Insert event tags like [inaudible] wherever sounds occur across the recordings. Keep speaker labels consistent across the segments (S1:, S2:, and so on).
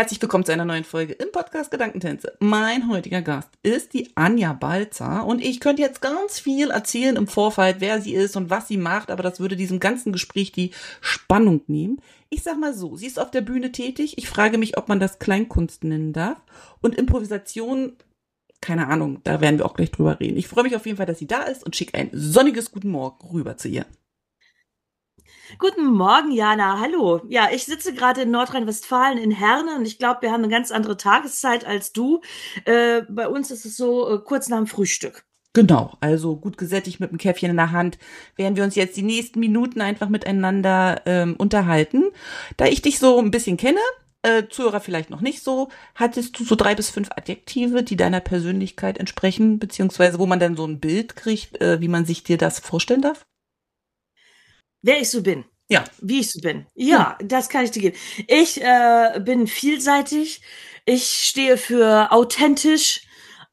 S1: Herzlich willkommen zu einer neuen Folge im Podcast Gedankentänze. Mein heutiger Gast ist die Anja Balzer und ich könnte jetzt ganz viel erzählen im Vorfeld, wer sie ist und was sie macht, aber das würde diesem ganzen Gespräch die Spannung nehmen. Ich sag mal so, sie ist auf der Bühne tätig. Ich frage mich, ob man das Kleinkunst nennen darf und Improvisation keine Ahnung, da werden wir auch gleich drüber reden. Ich freue mich auf jeden Fall, dass sie da ist und schicke ein sonniges Guten Morgen rüber zu ihr.
S2: Guten Morgen, Jana. Hallo. Ja, ich sitze gerade in Nordrhein-Westfalen in Herne und ich glaube, wir haben eine ganz andere Tageszeit als du. Äh, bei uns ist es so äh, kurz nach dem Frühstück.
S1: Genau, also gut gesättigt mit dem Käffchen in der Hand, werden wir uns jetzt die nächsten Minuten einfach miteinander ähm, unterhalten. Da ich dich so ein bisschen kenne, äh, Zuhörer vielleicht noch nicht so, hattest du so drei bis fünf Adjektive, die deiner Persönlichkeit entsprechen, beziehungsweise wo man dann so ein Bild kriegt, äh, wie man sich dir das vorstellen darf?
S2: Wer ich so bin.
S1: Ja.
S2: Wie ich so bin. Ja, ja. das kann ich dir geben. Ich äh, bin vielseitig. Ich stehe für authentisch.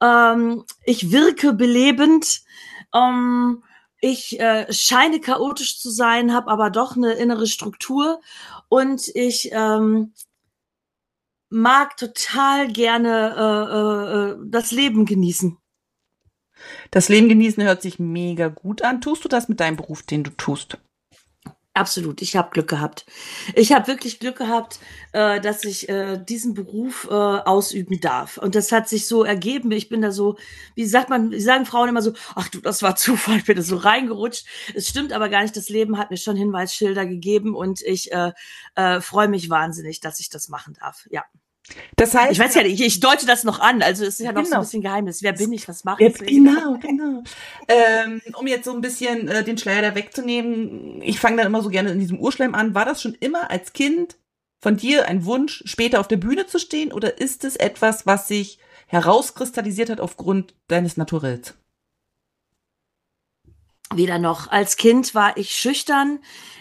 S2: Ähm, ich wirke belebend. Ähm, ich äh, scheine chaotisch zu sein, habe aber doch eine innere Struktur und ich ähm, mag total gerne äh, äh, das Leben genießen.
S1: Das Leben genießen hört sich mega gut an. Tust du das mit deinem Beruf, den du tust?
S2: Absolut, ich habe Glück gehabt. Ich habe wirklich Glück gehabt, äh, dass ich äh, diesen Beruf äh, ausüben darf. Und das hat sich so ergeben. Ich bin da so, wie sagt man, wie sagen Frauen immer so, ach du, das war [laughs] Zufall, ich bin da so reingerutscht. Es stimmt aber gar nicht, das Leben hat mir schon Hinweisschilder gegeben und ich äh, äh, freue mich wahnsinnig, dass ich das machen darf. Ja. Das heißt, ich weiß ja nicht, ich deute das noch an, also es ist ja noch genau. so ein bisschen Geheimnis. Wer bin ich, was mache ich?
S1: Genau, genau. ähm, um jetzt so ein bisschen äh, den Schleier da wegzunehmen, ich fange dann immer so gerne in diesem Urschleim an. War das schon immer als Kind von dir ein Wunsch, später auf der Bühne zu stehen oder ist es etwas, was sich herauskristallisiert hat aufgrund deines Naturells?
S2: Weder noch. Als Kind war ich schüchtern.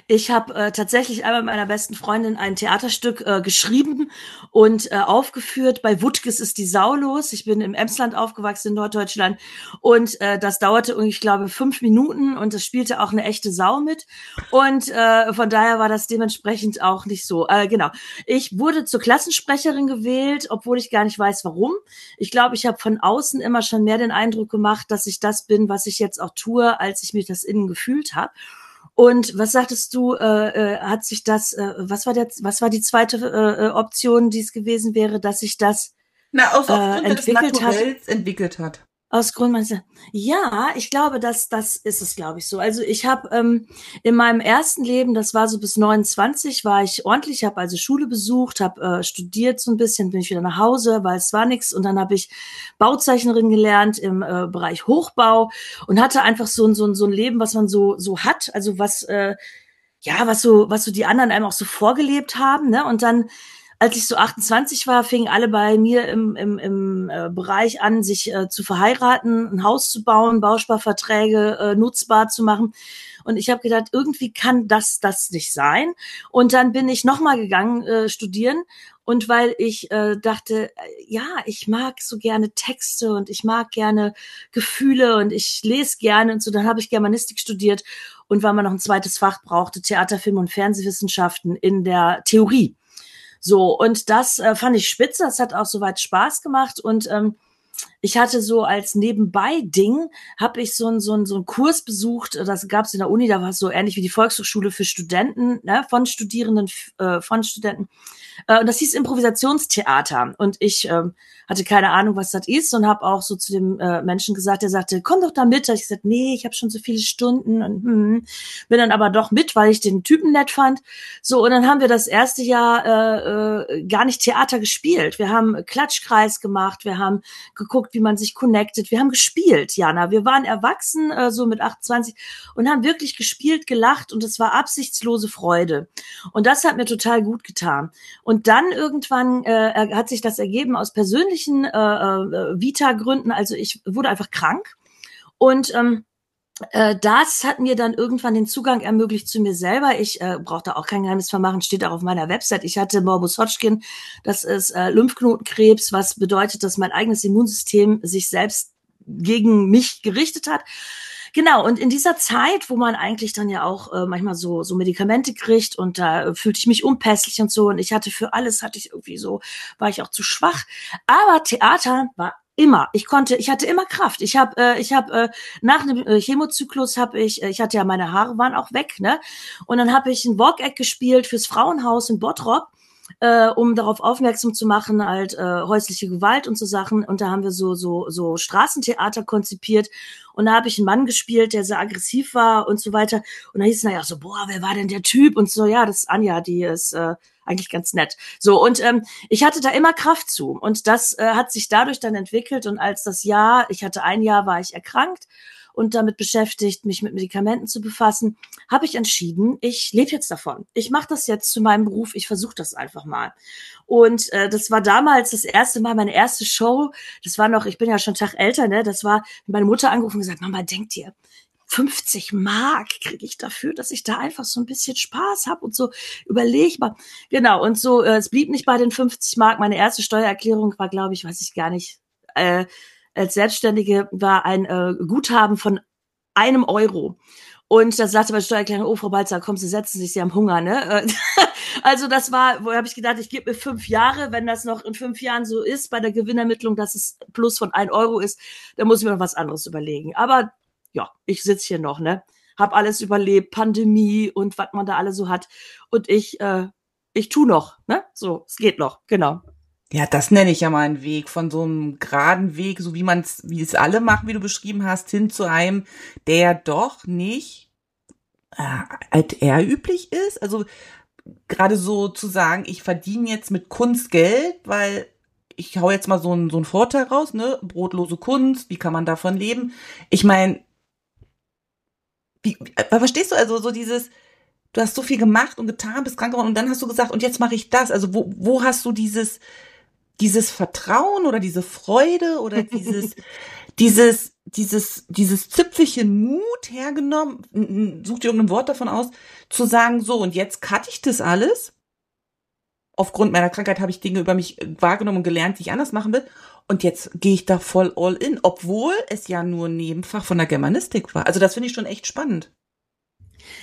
S2: Ich habe äh, tatsächlich einmal mit meiner besten Freundin ein Theaterstück äh, geschrieben und äh, aufgeführt. Bei Wuttges ist die Sau los. Ich bin im Emsland aufgewachsen in Norddeutschland und äh, das dauerte, ich glaube, fünf Minuten und es spielte auch eine echte Sau mit. Und äh, von daher war das dementsprechend auch nicht so. Äh, genau. Ich wurde zur Klassensprecherin gewählt, obwohl ich gar nicht weiß, warum. Ich glaube, ich habe von außen immer schon mehr den Eindruck gemacht, dass ich das bin, was ich jetzt auch tue, als ich mich das innen gefühlt habe. Und was sagtest du, äh, äh, hat sich das, äh, was war der, was war die zweite äh, äh Option, die es gewesen wäre, dass sich das
S1: Na, aus, äh, entwickelt hat? entwickelt hat.
S2: Aus Grund meines, ja, ich glaube, dass das ist es, glaube ich, so. Also ich habe ähm, in meinem ersten Leben, das war so bis 29, war ich ordentlich, habe also Schule besucht, habe äh, studiert so ein bisschen, bin ich wieder nach Hause, weil es war nichts und dann habe ich Bauzeichnerin gelernt im äh, Bereich Hochbau und hatte einfach so ein so ein so ein Leben, was man so so hat, also was äh, ja, was so was so die anderen einem auch so vorgelebt haben, ne? Und dann als ich so 28 war, fingen alle bei mir im, im, im äh, Bereich an, sich äh, zu verheiraten, ein Haus zu bauen, Bausparverträge äh, nutzbar zu machen. Und ich habe gedacht, irgendwie kann das das nicht sein. Und dann bin ich nochmal gegangen äh, studieren. Und weil ich äh, dachte, äh, ja, ich mag so gerne Texte und ich mag gerne Gefühle und ich lese gerne und so, dann habe ich Germanistik studiert und weil man noch ein zweites Fach brauchte, Theater, Film und Fernsehwissenschaften in der Theorie. So, und das äh, fand ich spitze, das hat auch soweit Spaß gemacht. Und ähm, ich hatte so als Nebenbei-Ding, habe ich so einen so ein, so ein Kurs besucht, das gab es in der Uni, da war es so ähnlich wie die Volkshochschule für Studenten, ne, von Studierenden, äh, von Studenten. Äh, und das hieß Improvisationstheater. Und ich ähm, hatte keine Ahnung, was das ist und habe auch so zu dem äh, Menschen gesagt, der sagte, komm doch da mit. Ich gesagt, nee, ich habe schon so viele Stunden und hm, bin dann aber doch mit, weil ich den Typen nett fand. So, und dann haben wir das erste Jahr äh, äh, gar nicht Theater gespielt. Wir haben Klatschkreis gemacht, wir haben geguckt, wie man sich connectet, wir haben gespielt, Jana. Wir waren erwachsen, äh, so mit 28 und haben wirklich gespielt, gelacht und es war absichtslose Freude. Und das hat mir total gut getan. Und dann irgendwann äh, hat sich das ergeben aus persönlichen äh, äh, Vita-Gründen. Also ich wurde einfach krank und ähm, äh, das hat mir dann irgendwann den Zugang ermöglicht zu mir selber. Ich äh, brauchte auch kein Geheimnis vermachen, steht auch auf meiner Website. Ich hatte Morbus Hodgkin, das ist äh, Lymphknotenkrebs, was bedeutet, dass mein eigenes Immunsystem sich selbst gegen mich gerichtet hat. Genau, und in dieser Zeit, wo man eigentlich dann ja auch äh, manchmal so, so Medikamente kriegt und da äh, fühlte ich mich unpässlich und so und ich hatte für alles, hatte ich irgendwie so, war ich auch zu schwach. Aber Theater war immer. Ich konnte, ich hatte immer Kraft. Ich habe, äh, ich habe äh, nach einem äh, Chemozyklus habe ich, äh, ich hatte ja meine Haare waren auch weg, ne? Und dann habe ich ein Walk-Act gespielt fürs Frauenhaus in Bottrop äh, um darauf aufmerksam zu machen, halt äh, häusliche Gewalt und so Sachen. Und da haben wir so so so Straßentheater konzipiert. Und da habe ich einen Mann gespielt, der sehr aggressiv war und so weiter. Und da hieß es naja so, boah, wer war denn der Typ? Und so, ja, das ist Anja, die ist äh, eigentlich ganz nett. So, und ähm, ich hatte da immer Kraft zu. Und das äh, hat sich dadurch dann entwickelt. Und als das Jahr, ich hatte ein Jahr, war ich erkrankt und damit beschäftigt, mich mit Medikamenten zu befassen, habe ich entschieden, ich lebe jetzt davon. Ich mache das jetzt zu meinem Beruf, ich versuche das einfach mal. Und äh, das war damals das erste Mal, meine erste Show. Das war noch, ich bin ja schon einen Tag älter, ne? Das war meine Mutter angerufen und gesagt, Mama, denk dir, 50 Mark kriege ich dafür, dass ich da einfach so ein bisschen Spaß habe und so überleg mal. Genau, und so, äh, es blieb nicht bei den 50 Mark. Meine erste Steuererklärung war, glaube ich, weiß ich gar nicht, äh, als Selbstständige war ein äh, Guthaben von einem Euro. Und da sagte meine Steuererklärung, oh, Frau Balzer, kommen Sie, setzen sich, Sie haben Hunger, ne? [laughs] also das war, wo habe ich gedacht, ich gebe mir fünf Jahre, wenn das noch in fünf Jahren so ist bei der Gewinnermittlung, dass es plus von ein Euro ist, dann muss ich mir noch was anderes überlegen. Aber ja, ich sitze hier noch, ne? Hab alles überlebt, Pandemie und was man da alle so hat. Und ich, äh, ich tu noch, ne? So, es geht noch, genau.
S1: Ja, das nenne ich ja mal einen Weg von so einem geraden Weg, so wie man es, wie es alle machen, wie du beschrieben hast, hin zu einem, der doch nicht äh, eher üblich ist. Also gerade so zu sagen, ich verdiene jetzt mit Kunst Geld, weil ich hau jetzt mal so einen, so einen Vorteil raus, ne? Brotlose Kunst, wie kann man davon leben? Ich meine, wie, äh, verstehst du also so dieses, du hast so viel gemacht und getan, bist krank geworden und dann hast du gesagt, und jetzt mache ich das. Also wo, wo hast du dieses, dieses Vertrauen oder diese Freude oder dieses, [laughs] dieses, dieses, dieses Zipfelchen Mut hergenommen, such dir irgendein Wort davon aus, zu sagen, so, und jetzt cutte ich das alles. Aufgrund meiner Krankheit habe ich Dinge über mich wahrgenommen und gelernt, die ich anders machen will. Und jetzt gehe ich da voll all in, obwohl es ja nur ein Nebenfach von der Germanistik war. Also das finde ich schon echt spannend.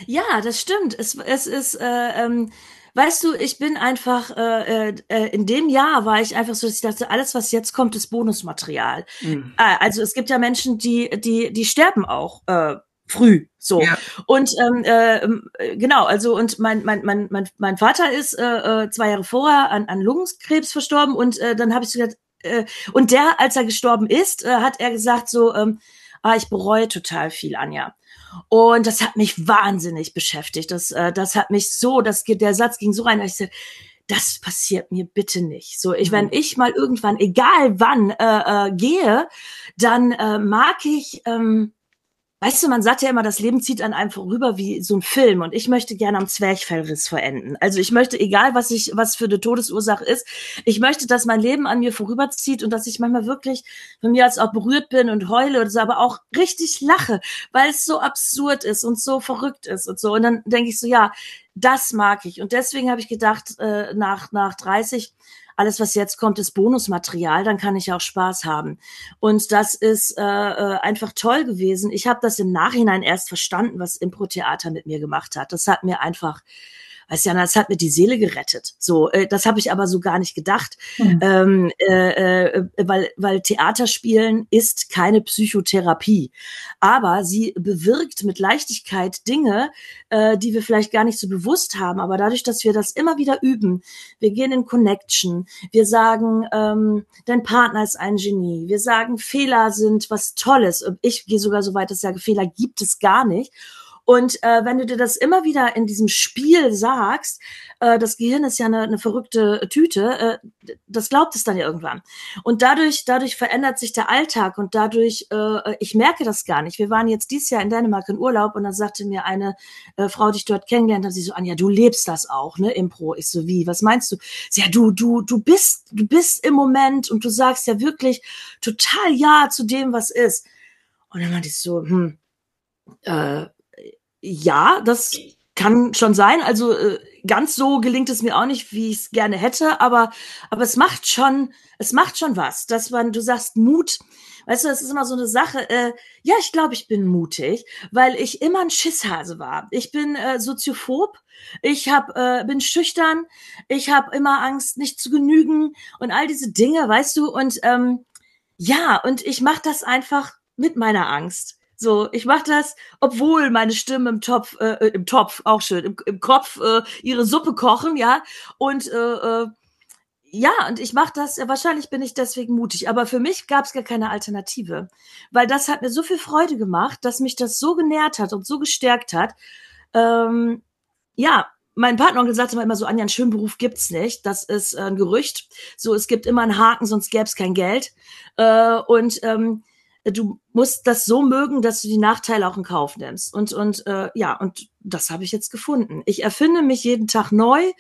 S2: Ja, das stimmt. Es, es ist, äh, ähm, weißt du, ich bin einfach, äh, äh, äh, in dem Jahr war ich einfach so, dass ich dachte, alles, was jetzt kommt, ist Bonusmaterial. Mhm. Äh, also es gibt ja Menschen, die, die, die sterben auch. Äh, früh so ja. und ähm, äh, genau also und mein mein mein mein, mein Vater ist äh, äh, zwei Jahre vorher an, an Lungenkrebs verstorben und äh, dann habe ich so gedacht äh, und der als er gestorben ist äh, hat er gesagt so ähm, ah ich bereue total viel Anja und das hat mich wahnsinnig beschäftigt. Das, äh, das hat mich so, das, der Satz ging so rein, dass ich sagte, das passiert mir bitte nicht. So, ich, mhm. wenn ich mal irgendwann, egal wann, äh, äh, gehe, dann äh, mag ich, ähm, Weißt du, man sagt ja immer, das Leben zieht an einem vorüber wie so ein Film und ich möchte gerne am Zwerchfellriss verenden. Also ich möchte, egal was ich, was für eine Todesursache ist, ich möchte, dass mein Leben an mir vorüberzieht und dass ich manchmal wirklich von mir als auch berührt bin und heule oder so, aber auch richtig lache, weil es so absurd ist und so verrückt ist und so. Und dann denke ich so, ja, das mag ich. Und deswegen habe ich gedacht, äh, nach, nach 30, alles, was jetzt kommt, ist Bonusmaterial, dann kann ich auch Spaß haben. Und das ist äh, äh, einfach toll gewesen. Ich habe das im Nachhinein erst verstanden, was Impro-Theater mit mir gemacht hat. Das hat mir einfach weißt ja, das hat mir die Seele gerettet. So, äh, das habe ich aber so gar nicht gedacht, mhm. ähm, äh, äh, weil weil Theaterspielen ist keine Psychotherapie, aber sie bewirkt mit Leichtigkeit Dinge, äh, die wir vielleicht gar nicht so bewusst haben. Aber dadurch, dass wir das immer wieder üben, wir gehen in Connection, wir sagen, ähm, dein Partner ist ein Genie, wir sagen, Fehler sind was Tolles. Ich gehe sogar so weit, dass ich sage, Fehler gibt es gar nicht. Und äh, wenn du dir das immer wieder in diesem Spiel sagst, äh, das Gehirn ist ja eine, eine verrückte Tüte, äh, das glaubt es dann ja irgendwann. Und dadurch, dadurch verändert sich der Alltag und dadurch, äh, ich merke das gar nicht. Wir waren jetzt dieses Jahr in Dänemark in Urlaub und dann sagte mir eine äh, Frau, die ich dort kennengelernt habe, sie so, Anja, du lebst das auch, ne, Impro. Ich so, wie, was meinst du? Sie, ja, du, du, du bist, du bist im Moment und du sagst ja wirklich total Ja zu dem, was ist. Und dann meinte ich so, hm, Äh, ja, das kann schon sein. Also äh, ganz so gelingt es mir auch nicht, wie ich es gerne hätte, aber, aber es macht schon, es macht schon was, dass man, du sagst Mut, weißt du, das ist immer so eine Sache, äh, ja, ich glaube, ich bin mutig, weil ich immer ein Schisshase war. Ich bin äh, soziophob, ich hab, äh, bin schüchtern, ich habe immer Angst, nicht zu genügen und all diese Dinge, weißt du, und ähm, ja, und ich mache das einfach mit meiner Angst. So, ich mache das, obwohl meine Stimme im Topf, äh, im Topf, auch schön, im, im Kopf äh, ihre Suppe kochen, ja. Und äh, äh, ja, und ich mache das, wahrscheinlich bin ich deswegen mutig, aber für mich gab es gar keine Alternative. Weil das hat mir so viel Freude gemacht, dass mich das so genährt hat und so gestärkt hat. Ähm, ja, mein Partneronkel sagte immer so, Anja, einen schönen Beruf gibt's nicht. Das ist ein Gerücht. So, es gibt immer einen Haken, sonst gäb's kein Geld. Äh, und ähm, du musst das so mögen, dass du die Nachteile auch in Kauf nimmst. Und, und äh, ja, und das habe ich jetzt gefunden. Ich erfinde mich jeden Tag neu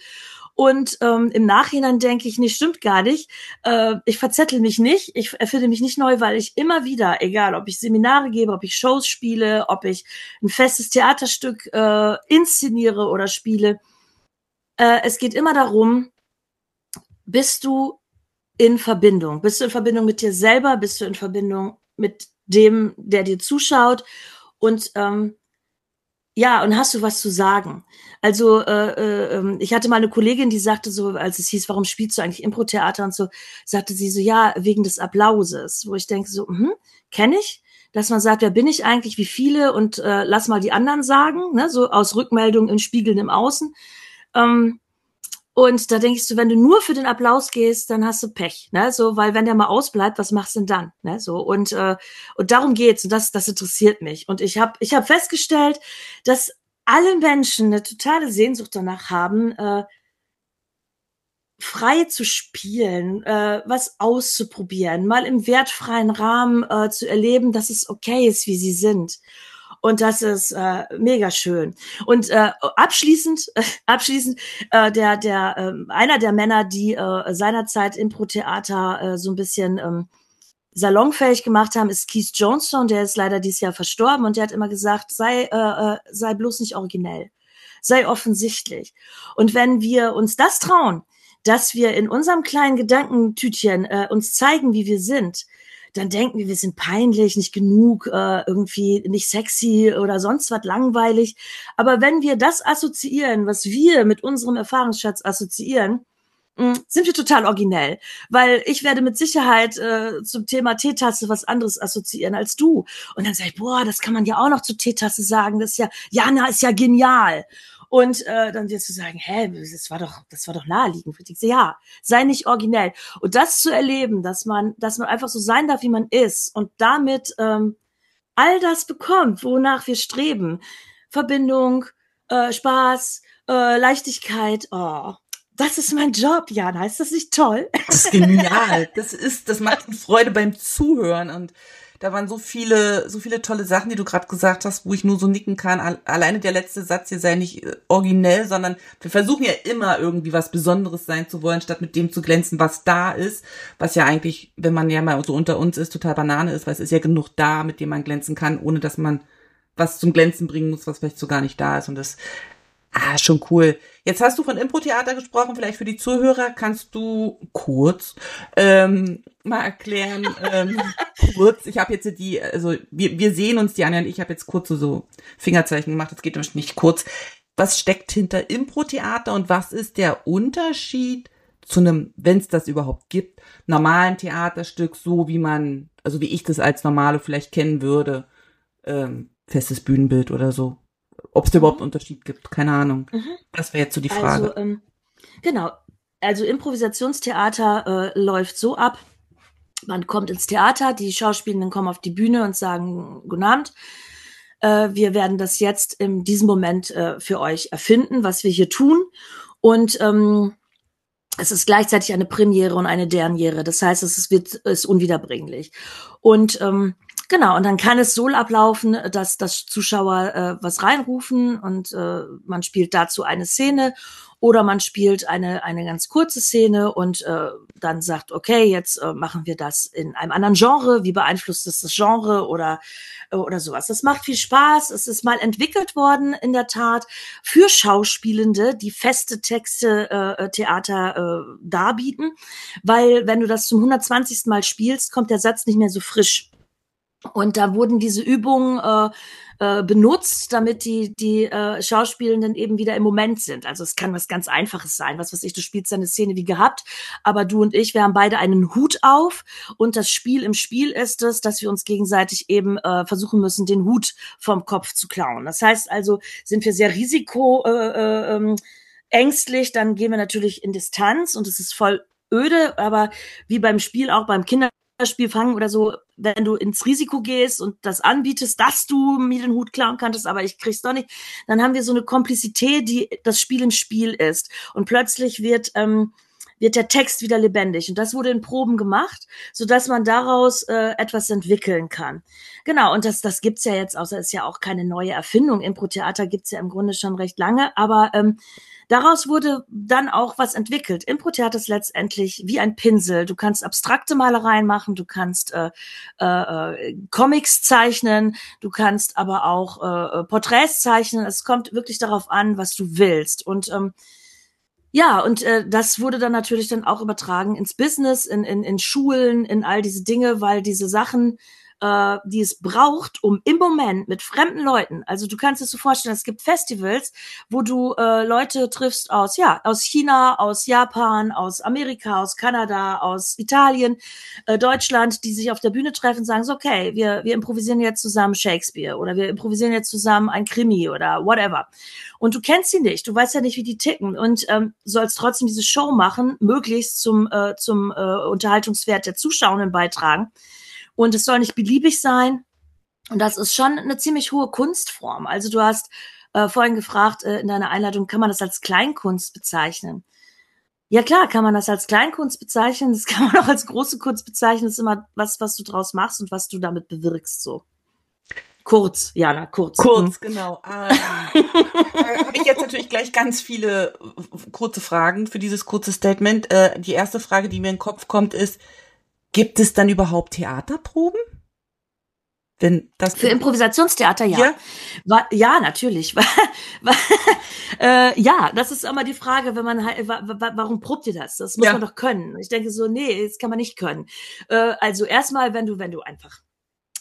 S2: und ähm, im Nachhinein denke ich, nee, stimmt gar nicht. Äh, ich verzettel mich nicht, ich erfinde mich nicht neu, weil ich immer wieder, egal ob ich Seminare gebe, ob ich Shows spiele, ob ich ein festes Theaterstück äh, inszeniere oder spiele, äh, es geht immer darum, bist du in Verbindung? Bist du in Verbindung mit dir selber? Bist du in Verbindung mit dem, der dir zuschaut und ähm, ja, und hast du was zu sagen? Also äh, äh, ähm, ich hatte mal eine Kollegin, die sagte so, als es hieß, warum spielst du eigentlich Impro-Theater und so, sagte sie so, ja, wegen des Applauses. Wo ich denke so, hm, kenne ich, dass man sagt, wer bin ich eigentlich, wie viele und äh, lass mal die anderen sagen, ne, so aus Rückmeldungen in Spiegeln im Außen. Ähm, und da denkst du, wenn du nur für den Applaus gehst, dann hast du Pech, ne? So, weil wenn der mal ausbleibt, was machst du denn dann, ne? So und äh, und darum geht's und das das interessiert mich. Und ich habe ich habe festgestellt, dass alle Menschen eine totale Sehnsucht danach haben, äh, frei zu spielen, äh, was auszuprobieren, mal im wertfreien Rahmen äh, zu erleben, dass es okay ist, wie sie sind. Und das ist äh, mega schön. Und äh, abschließend, äh, [laughs] abschließend, äh, der, der, äh, einer der Männer, die äh, seinerzeit Impro-Theater äh, so ein bisschen ähm, salonfähig gemacht haben, ist Keith Johnstone, der ist leider dieses Jahr verstorben und der hat immer gesagt, sei, äh, äh, sei bloß nicht originell, sei offensichtlich. Und wenn wir uns das trauen, dass wir in unserem kleinen Gedankentütchen äh, uns zeigen, wie wir sind, dann denken wir, wir sind peinlich, nicht genug, äh, irgendwie nicht sexy oder sonst was langweilig. Aber wenn wir das assoziieren, was wir mit unserem Erfahrungsschatz assoziieren, mh, hm, sind wir total originell, weil ich werde mit Sicherheit äh, zum Thema Teetasse was anderes assoziieren als du. Und dann sage ich, boah, das kann man ja auch noch zur Teetasse sagen. Das ist ja, Jana ist ja genial. Und äh, dann wirst du sagen, hä, das war doch, das war doch naheliegend. Ich so, ja, sei nicht originell. Und das zu erleben, dass man, dass man einfach so sein darf, wie man ist und damit ähm, all das bekommt, wonach wir streben. Verbindung, äh, Spaß, äh, Leichtigkeit, oh, das ist mein Job, Jana. Ist das nicht toll?
S1: Das ist genial. Das ist, das macht Freude beim Zuhören und da waren so viele, so viele tolle Sachen, die du gerade gesagt hast, wo ich nur so nicken kann. Alleine der letzte Satz hier sei nicht äh, originell, sondern wir versuchen ja immer irgendwie was Besonderes sein zu wollen, statt mit dem zu glänzen, was da ist. Was ja eigentlich, wenn man ja mal so unter uns ist, total Banane ist, weil es ist ja genug da, mit dem man glänzen kann, ohne dass man was zum Glänzen bringen muss, was vielleicht so gar nicht da ist. Und das Ah, schon cool. Jetzt hast du von Impro-Theater gesprochen. Vielleicht für die Zuhörer kannst du kurz ähm, mal erklären. [laughs] Ähm, kurz. Ich habe jetzt die, also wir, wir sehen uns, die anderen. Ich habe jetzt kurz so, so Fingerzeichen gemacht. Das geht nämlich nicht kurz. Was steckt hinter Impro-Theater und was ist der Unterschied zu einem, wenn es das überhaupt gibt, normalen Theaterstück, so wie man, also wie ich das als normale vielleicht kennen würde, ähm, festes Bühnenbild oder so. Ob es da überhaupt einen Unterschied gibt, keine Ahnung. Mhm. Das wäre jetzt so die Frage.
S2: Also, ähm, genau. Also Improvisationstheater äh, läuft so ab. Man kommt ins Theater, die Schauspielenden kommen auf die Bühne und sagen, guten Abend. Äh, wir werden das jetzt in diesem Moment äh, für euch erfinden, was wir hier tun. Und ähm, es ist gleichzeitig eine Premiere und eine Derniere. Das heißt, es ist, wird, ist unwiederbringlich. Und ähm, Genau, und dann kann es so ablaufen, dass, dass Zuschauer äh, was reinrufen und äh, man spielt dazu eine Szene oder man spielt eine, eine ganz kurze Szene und äh, dann sagt, okay, jetzt äh, machen wir das in einem anderen Genre, wie beeinflusst es das Genre oder, äh, oder sowas. Das macht viel Spaß. Es ist mal entwickelt worden, in der Tat, für Schauspielende, die feste Texte äh, Theater äh, darbieten, weil wenn du das zum 120. Mal spielst, kommt der Satz nicht mehr so frisch. Und da wurden diese Übungen äh, äh, benutzt, damit die, die äh, Schauspielenden eben wieder im Moment sind. Also es kann was ganz Einfaches sein. Was weiß ich, du spielst eine Szene wie gehabt, aber du und ich, wir haben beide einen Hut auf und das Spiel im Spiel ist es, dass wir uns gegenseitig eben äh, versuchen müssen, den Hut vom Kopf zu klauen. Das heißt also, sind wir sehr risiko äh, äh, ähm, ängstlich, dann gehen wir natürlich in Distanz und es ist voll öde, aber wie beim Spiel auch beim Kinder Spiel fangen oder so, wenn du ins Risiko gehst und das anbietest, dass du mir den Hut klauen kannst, aber ich krieg's doch nicht, dann haben wir so eine Komplizität, die das Spiel im Spiel ist. Und plötzlich wird, ähm, wird der Text wieder lebendig. Und das wurde in Proben gemacht, so dass man daraus äh, etwas entwickeln kann. Genau, und das, das gibt's ja jetzt, außer ist ja auch keine neue Erfindung. Impro-Theater gibt's ja im Grunde schon recht lange, aber ähm, Daraus wurde dann auch was entwickelt. Impro-Theater ist letztendlich wie ein Pinsel. Du kannst abstrakte Malereien machen, du kannst äh, äh, äh, Comics zeichnen, du kannst aber auch äh, äh, Porträts zeichnen. Es kommt wirklich darauf an, was du willst. Und ähm, ja, und äh, das wurde dann natürlich dann auch übertragen ins Business, in, in, in Schulen, in all diese Dinge, weil diese Sachen äh, die es braucht, um im Moment mit fremden Leuten, also du kannst es so vorstellen, es gibt Festivals, wo du äh, Leute triffst aus, ja, aus China, aus Japan, aus Amerika, aus Kanada, aus Italien, äh, Deutschland, die sich auf der Bühne treffen und sagen so, okay, wir, wir improvisieren jetzt zusammen Shakespeare oder wir improvisieren jetzt zusammen ein Krimi oder whatever. Und du kennst sie nicht, du weißt ja nicht, wie die ticken und ähm, sollst trotzdem diese Show machen, möglichst zum, äh, zum äh, Unterhaltungswert der Zuschauenden beitragen. Und es soll nicht beliebig sein. Und das ist schon eine ziemlich hohe Kunstform. Also du hast äh, vorhin gefragt äh, in deiner Einleitung, kann man das als Kleinkunst bezeichnen? Ja klar, kann man das als Kleinkunst bezeichnen. Das kann man auch als große Kunst bezeichnen. Das ist immer was, was du draus machst und was du damit bewirkst. So kurz, Jana, kurz.
S1: Kurz, mhm. genau. Ähm, habe ich jetzt natürlich gleich ganz viele kurze Fragen für dieses kurze Statement. Äh, die erste Frage, die mir in den Kopf kommt, ist, Gibt es dann überhaupt Theaterproben?
S2: Wenn das Für Improvisationstheater ja. Ja, War, ja natürlich. [laughs] äh, ja, das ist immer die Frage, wenn man halt, warum probt ihr das? Das muss ja. man doch können. Ich denke so, nee, das kann man nicht können. Äh, also erstmal, wenn du, wenn du einfach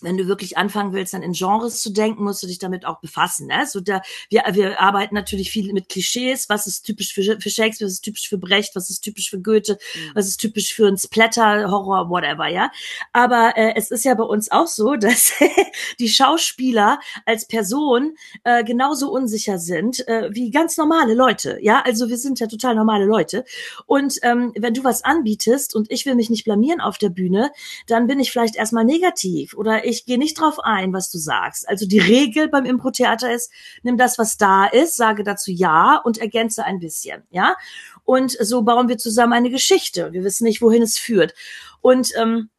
S2: wenn du wirklich anfangen willst, dann in Genres zu denken, musst du dich damit auch befassen. Ne? So da, wir, wir arbeiten natürlich viel mit Klischees. Was ist typisch für, für Shakespeare? Was ist typisch für Brecht? Was ist typisch für Goethe? Mhm. Was ist typisch für ein Splatter, Horror, whatever, ja? Aber äh, es ist ja bei uns auch so, [laughs] dass die Schauspieler als Person äh, genauso unsicher sind äh, wie ganz normale Leute. Ja, also wir sind ja total normale Leute. Und ähm, wenn du was anbietest und ich will mich nicht blamieren auf der Bühne, dann bin ich vielleicht erstmal negativ oder ich ich gehe nicht drauf ein, was du sagst. Also die Regel beim Impro-Theater ist, nimm das, was da ist, sage dazu ja und ergänze ein bisschen, ja. Und so bauen wir zusammen eine Geschichte. Wir wissen nicht, wohin es führt. Und ähm,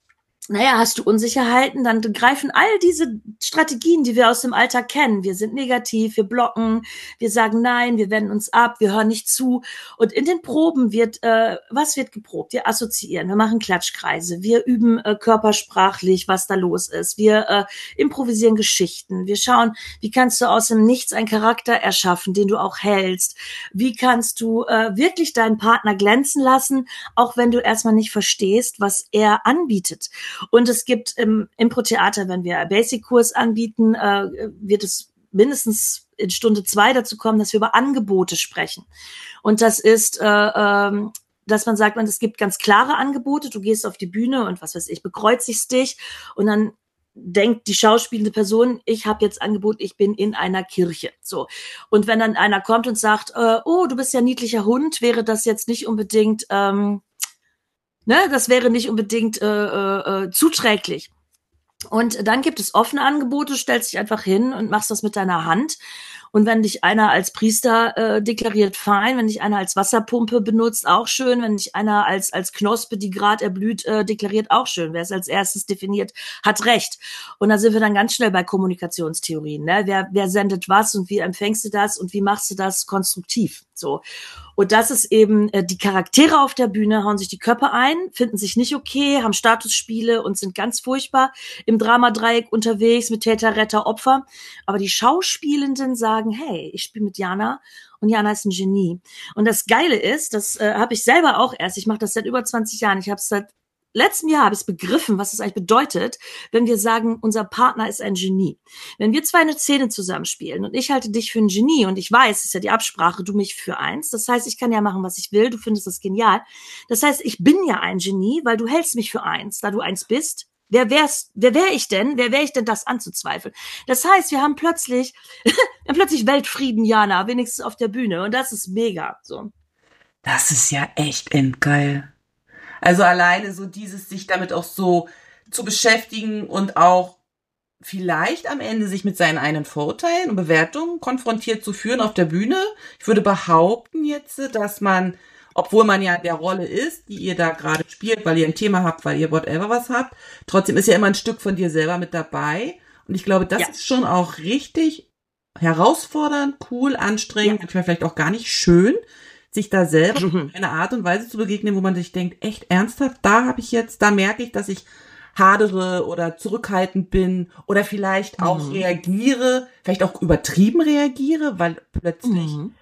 S2: naja, hast du Unsicherheiten, dann greifen all diese Strategien, die wir aus dem Alltag kennen. Wir sind negativ, wir blocken, wir sagen nein, wir wenden uns ab, wir hören nicht zu. Und in den Proben wird, äh, was wird geprobt? Wir assoziieren, wir machen Klatschkreise, wir üben äh, körpersprachlich, was da los ist. Wir äh, improvisieren Geschichten. Wir schauen, wie kannst du aus dem Nichts einen Charakter erschaffen, den du auch hältst? Wie kannst du äh, wirklich deinen Partner glänzen lassen, auch wenn du erstmal nicht verstehst, was er anbietet? Und es gibt im Impro-Theater, wenn wir Basic-Kurs anbieten, äh, wird es mindestens in Stunde zwei dazu kommen, dass wir über Angebote sprechen. Und das ist, äh, ähm, dass man sagt, man, es gibt ganz klare Angebote. Du gehst auf die Bühne und was weiß ich, bekreuzigst dich und dann denkt die schauspielende Person, ich habe jetzt Angebot, ich bin in einer Kirche. So. Und wenn dann einer kommt und sagt, äh, oh, du bist ja niedlicher Hund, wäre das jetzt nicht unbedingt ähm, Ne, das wäre nicht unbedingt äh, äh, äh, zuträglich. Und dann gibt es offene Angebote, stellst dich einfach hin und machst das mit deiner Hand. Und wenn dich einer als Priester äh, deklariert, fein. Wenn dich einer als Wasserpumpe benutzt, auch schön. Wenn dich einer als, als Knospe, die gerade erblüht, äh, deklariert, auch schön. Wer es als erstes definiert, hat recht. Und da sind wir dann ganz schnell bei Kommunikationstheorien. Ne? Wer, wer sendet was und wie empfängst du das und wie machst du das konstruktiv? So. Und das ist eben, äh, die Charaktere auf der Bühne hauen sich die Köpfe ein, finden sich nicht okay, haben Statusspiele und sind ganz furchtbar im Dramadreieck unterwegs mit Täter, Retter, Opfer. Aber die Schauspielenden sagen, hey, ich spiele mit Jana und Jana ist ein Genie. Und das Geile ist, das äh, habe ich selber auch erst, ich mache das seit über 20 Jahren, ich habe es seit letzten Jahr habe ich begriffen, was es eigentlich bedeutet, wenn wir sagen, unser Partner ist ein Genie. Wenn wir zwei eine Szene zusammenspielen und ich halte dich für ein Genie und ich weiß, ist ja die Absprache, du mich für eins. Das heißt, ich kann ja machen, was ich will, du findest das genial. Das heißt, ich bin ja ein Genie, weil du hältst mich für eins, da du eins bist. Wer wär's, wer wäre ich denn? Wer wäre ich denn, das anzuzweifeln? Das heißt, wir haben plötzlich, [laughs] wir haben plötzlich Weltfrieden, Jana, wenigstens auf der Bühne. Und das ist mega, so.
S1: Das ist ja echt endgeil. Also alleine so dieses, sich damit auch so zu beschäftigen und auch vielleicht am Ende sich mit seinen eigenen Vorurteilen und Bewertungen konfrontiert zu führen auf der Bühne. Ich würde behaupten jetzt, dass man, obwohl man ja der Rolle ist, die ihr da gerade spielt, weil ihr ein Thema habt, weil ihr whatever was habt, trotzdem ist ja immer ein Stück von dir selber mit dabei. Und ich glaube, das ja. ist schon auch richtig herausfordernd, cool, anstrengend, ja. manchmal vielleicht auch gar nicht schön, sich da selber mhm. eine Art und Weise zu begegnen, wo man sich denkt, echt ernsthaft, da habe ich jetzt, da merke ich, dass ich hadere oder zurückhaltend bin oder vielleicht auch mhm. reagiere, vielleicht auch übertrieben reagiere, weil plötzlich mhm.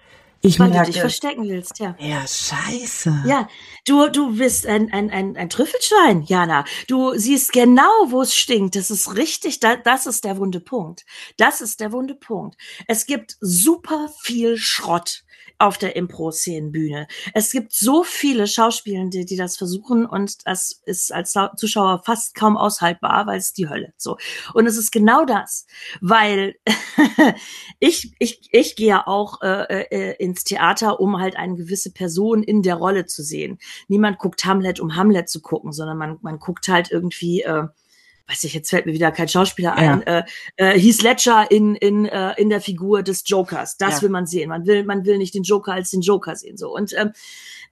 S2: Ich Weil merke, du dich verstecken willst, ja.
S1: Ja, scheiße.
S2: Ja, du, du bist ein, ein, ein, ein Trüffelschwein, Jana. Du siehst genau, wo es stinkt. Das ist richtig, da, das ist der wunde Punkt. Das ist der wunde Punkt. Es gibt super viel Schrott auf der Impro-Szenenbühne. Es gibt so viele Schauspielende, die das versuchen und das ist als Zuschauer fast kaum aushaltbar, weil es die Hölle so. Und es ist genau das, weil [laughs] ich ich ich gehe ja auch äh, äh, ins Theater, um halt eine gewisse Person in der Rolle zu sehen. Niemand guckt Hamlet, um Hamlet zu gucken, sondern man man guckt halt irgendwie äh, weiß ich, jetzt fällt mir wieder kein Schauspieler ja. ein, äh, äh, Heath Ledger in, in, äh, in der Figur des Jokers. Das ja. will man sehen. Man will, man will nicht den Joker als den Joker sehen. So. Und ähm,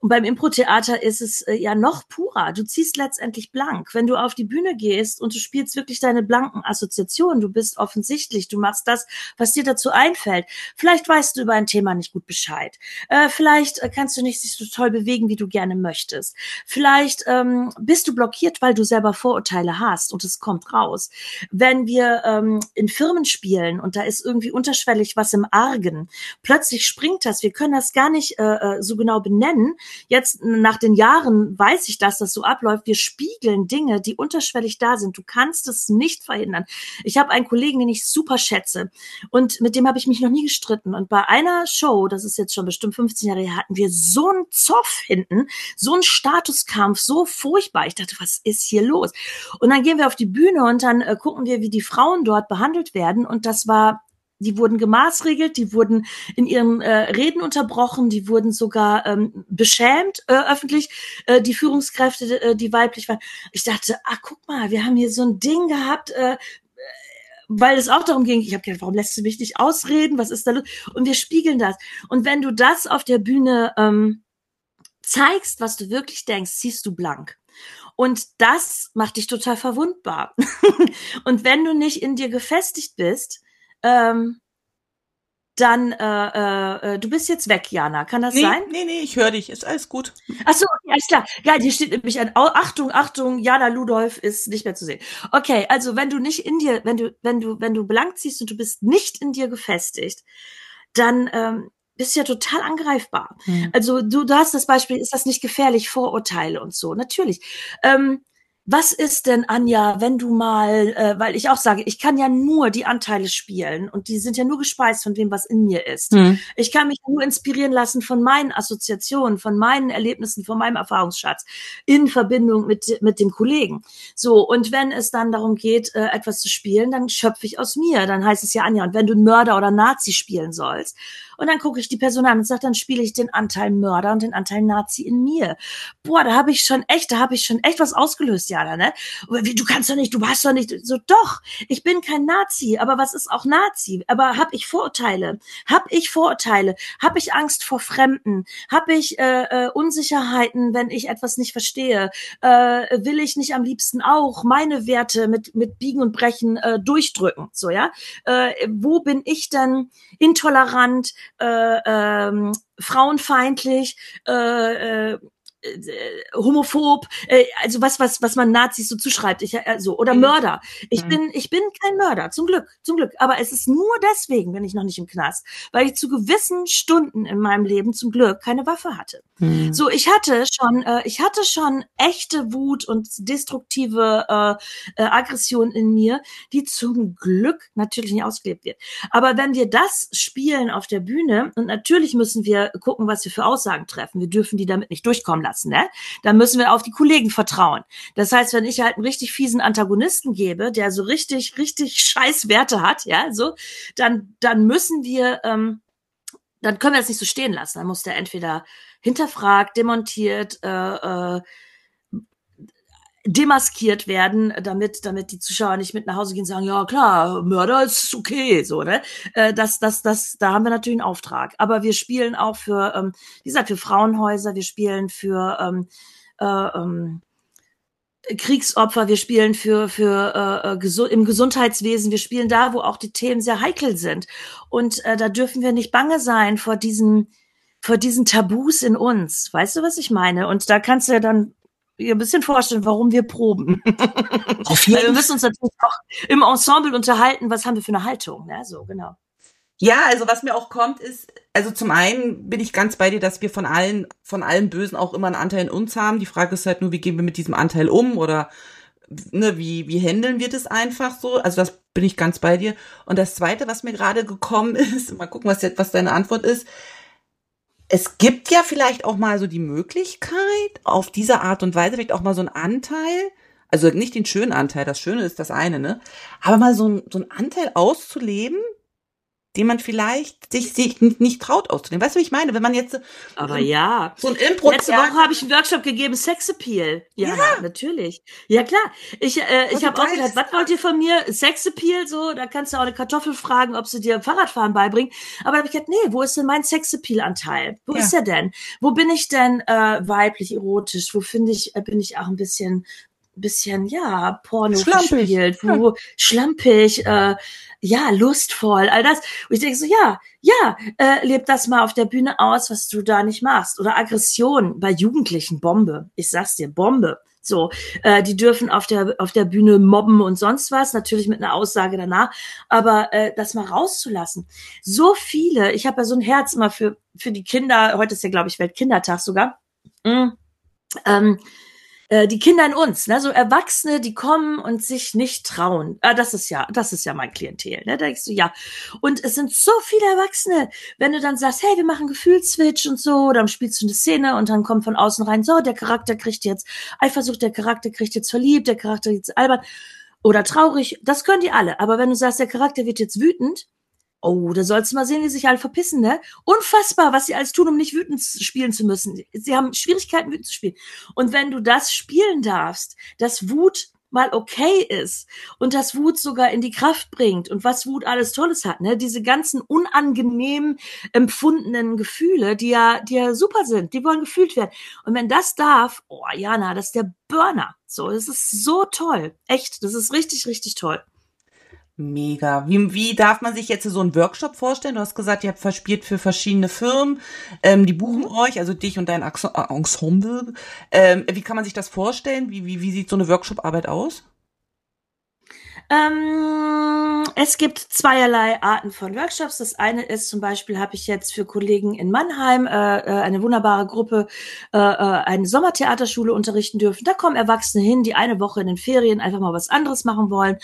S2: und beim Impro-Theater ist es äh, ja noch purer. Du ziehst letztendlich blank. Wenn du auf die Bühne gehst und du spielst wirklich deine blanken Assoziationen, du bist offensichtlich, du machst das, was dir dazu einfällt. Vielleicht weißt du über ein Thema nicht gut Bescheid. Äh, vielleicht äh, kannst du nicht sich so toll bewegen, wie du gerne möchtest. Vielleicht ähm, bist du blockiert, weil du selber Vorurteile hast und es kommt raus. Wenn wir ähm, in Firmen spielen und da ist irgendwie unterschwellig was im Argen, plötzlich springt das. Wir können das gar nicht äh, äh so genau benennen, Jetzt nach den Jahren weiß ich, dass das so abläuft. Wir spiegeln Dinge, die unterschwellig da sind. Du kannst es nicht verhindern. Ich habe einen Kollegen, den ich super schätze und mit dem habe ich mich noch nie gestritten. Und bei einer Show, das ist jetzt schon bestimmt 15 Jahre her, hatten wir so einen Zoff hinten, so einen Statuskampf, so furchtbar. Ich dachte, was ist hier los? Und dann gehen wir auf die Bühne und dann äh, gucken wir, wie die Frauen dort behandelt werden. Und das war die wurden gemaßregelt, die wurden in ihren äh, Reden unterbrochen, die wurden sogar ähm, beschämt äh, öffentlich, äh, die Führungskräfte, äh, die weiblich waren. Ich dachte, ah, guck mal, wir haben hier so ein Ding gehabt, äh, weil es auch darum ging, ich habe gedacht, warum lässt du mich nicht ausreden? Was ist da los? Und wir spiegeln das. Und wenn du das auf der Bühne ähm, zeigst, was du wirklich denkst, ziehst du blank. Und das macht dich total verwundbar. [laughs] und wenn du nicht in dir gefestigt bist, ähm, dann, äh, äh, äh, du bist jetzt weg, Jana. Kann das
S1: nee,
S2: sein?
S1: Nee, nee, ich höre dich. Ist alles gut.
S2: Ach so, alles klar. Ja, hier steht nämlich ein Achtung, Achtung, Jana Ludolf ist nicht mehr zu sehen. Okay, also wenn du nicht in dir, wenn du, wenn du, wenn du blank ziehst und du bist nicht in dir gefestigt, dann ähm, bist ja total angreifbar. Hm. Also du, du hast das Beispiel, ist das nicht gefährlich, Vorurteile und so. Natürlich. Ähm, was ist denn, Anja, wenn du mal, äh, weil ich auch sage, ich kann ja nur die Anteile spielen und die sind ja nur gespeist von dem, was in mir ist. Hm. Ich kann mich nur inspirieren lassen von meinen Assoziationen, von meinen Erlebnissen, von meinem Erfahrungsschatz in Verbindung mit, mit dem Kollegen. So, und wenn es dann darum geht, äh, etwas zu spielen, dann schöpfe ich aus mir. Dann heißt es ja, Anja, und wenn du Mörder oder Nazi spielen sollst, und dann gucke ich die Person an und sage, dann spiele ich den Anteil Mörder und den Anteil Nazi in mir. Boah, da habe ich schon echt, da habe ich schon echt was ausgelöst, ja Jana, ne? Du kannst doch nicht, du hast doch nicht, so doch, ich bin kein Nazi, aber was ist auch Nazi? Aber hab ich Vorurteile? Hab ich Vorurteile? Hab ich Angst vor Fremden? Hab ich äh, äh, Unsicherheiten, wenn ich etwas nicht verstehe? Äh, will ich nicht am liebsten auch meine Werte mit, mit Biegen und Brechen äh, durchdrücken? So, ja? Äh, wo bin ich denn intolerant, äh, ähm, frauenfeindlich, äh, äh, äh, homophob, äh, also was was was man Nazis so zuschreibt, ich also oder mhm. Mörder. Ich mhm. bin ich bin kein Mörder, zum Glück, zum Glück, aber es ist nur deswegen bin ich noch nicht im Knast, weil ich zu gewissen Stunden in meinem Leben zum Glück keine Waffe hatte. Mhm. So, ich hatte schon äh, ich hatte schon echte Wut und destruktive äh, äh, Aggression in mir, die zum Glück natürlich nicht ausgelebt wird. Aber wenn wir das spielen auf der Bühne und natürlich müssen wir gucken, was wir für Aussagen treffen. Wir dürfen die damit nicht durchkommen lassen lassen, ne? Dann müssen wir auf die Kollegen vertrauen. Das heißt, wenn ich halt einen richtig fiesen Antagonisten gebe, der so richtig, richtig [laughs] scheiß Werte hat, ja, so, dann, dann müssen wir, ähm, dann können wir das nicht so stehen lassen. Dann muss der entweder hinterfragt, demontiert, äh, äh, demaskiert werden, damit, damit die Zuschauer nicht mit nach Hause gehen und sagen, ja klar, Mörder ist okay, so, ne? Äh, das, das, das, da haben wir natürlich einen Auftrag. Aber wir spielen auch für, ähm, wie gesagt, für Frauenhäuser, wir spielen für ähm, äh, ähm, Kriegsopfer, wir spielen für, für äh, äh im Gesundheitswesen, wir spielen da, wo auch die Themen sehr heikel sind. Und äh, da dürfen wir nicht bange sein vor diesen vor diesen Tabus in uns. Weißt du, was ich meine? Und da kannst du ja dann ihr ein bisschen vorstellen, warum wir proben. [laughs] Auf jeden wir müssen uns natürlich auch im Ensemble unterhalten, was haben wir für eine Haltung, ne? So, genau.
S1: Ja, also was mir auch kommt, ist, also zum einen bin ich ganz bei dir, dass wir von allen, von allen Bösen auch immer einen Anteil in uns haben. Die Frage ist halt nur, wie gehen wir mit diesem Anteil um oder ne, wie, wie handeln wir das einfach so? Also das bin ich ganz bei dir. Und das zweite, was mir gerade gekommen [laughs] ist, mal gucken, was, was deine Antwort ist, es gibt ja vielleicht auch mal so die Möglichkeit, auf diese Art und Weise vielleicht auch mal so einen Anteil, also nicht den schönen Anteil, das Schöne ist das eine, ne? Aber mal so, ein, so einen Anteil auszuleben, den man vielleicht sich, sich nicht, traut auszunehmen. Weißt du, wie ich meine? Wenn man jetzt
S2: aber ja
S1: so ein Impro
S2: letzte Woche habe ich einen Workshop gegeben Sexappeal. Ja, ja, natürlich. Ja klar. Ich äh, ich habe auch gedacht, was wollt ihr von mir? Sexappeal so, da kannst du auch eine Kartoffel fragen, ob sie dir Fahrradfahren beibringen. Aber da habe ich gedacht, nee, wo ist denn mein Sexappeal Anteil? Wo ja. ist er denn? Wo bin ich denn äh, weiblich erotisch? Wo finde ich äh, bin ich auch ein bisschen bisschen ja Porno
S1: schlampig. gespielt,
S2: wo ja. schlampig äh, ja, lustvoll, all das. Und ich denke so, ja, ja, äh, leb das mal auf der Bühne aus, was du da nicht machst. Oder Aggression bei Jugendlichen, Bombe. Ich sag's dir, Bombe. So, äh, die dürfen auf der auf der Bühne mobben und sonst was, natürlich mit einer Aussage danach, aber äh, das mal rauszulassen. So viele, ich habe ja so ein Herz immer für für die Kinder. Heute ist ja glaube ich Weltkindertag sogar. Mm, ähm, äh, die Kinder in uns, ne, so Erwachsene, die kommen und sich nicht trauen. Ah, das ist ja, das ist ja mein Klientel, ne? Da denkst du, ja. Und es sind so viele Erwachsene, wenn du dann sagst, hey, wir machen Gefühlswitch und so, dann spielst du eine Szene und dann kommt von außen rein, so, der Charakter kriegt jetzt Eifersucht, der Charakter kriegt jetzt verliebt, der Charakter jetzt albern oder traurig, das können die alle. Aber wenn du sagst, der Charakter wird jetzt wütend, Oh, da sollst du mal sehen, wie sich alle verpissen, ne? Unfassbar, was sie alles tun, um nicht wütend spielen zu müssen. Sie haben Schwierigkeiten, wütend zu spielen. Und wenn du das spielen darfst, dass Wut mal okay ist und dass Wut sogar in die Kraft bringt und was Wut alles Tolles hat, ne? Diese ganzen unangenehm empfundenen Gefühle, die ja, die ja super sind, die wollen gefühlt werden. Und wenn das darf, oh Jana, das ist der Burner. So, das ist so toll. Echt, das ist richtig, richtig toll.
S1: Mega. Wie, wie darf man sich jetzt so einen Workshop vorstellen? Du hast gesagt, ihr habt verspielt für verschiedene Firmen, ähm, die buchen mhm. euch, also dich und dein Ensemble. Ähm, wie kann man sich das vorstellen? Wie, wie, wie sieht so eine Workshop-Arbeit aus?
S2: Ähm, es gibt zweierlei Arten von Workshops. Das eine ist zum Beispiel, habe ich jetzt für Kollegen in Mannheim, äh, äh, eine wunderbare Gruppe, äh, äh, eine Sommertheaterschule unterrichten dürfen. Da kommen Erwachsene hin, die eine Woche in den Ferien einfach mal was anderes machen wollen,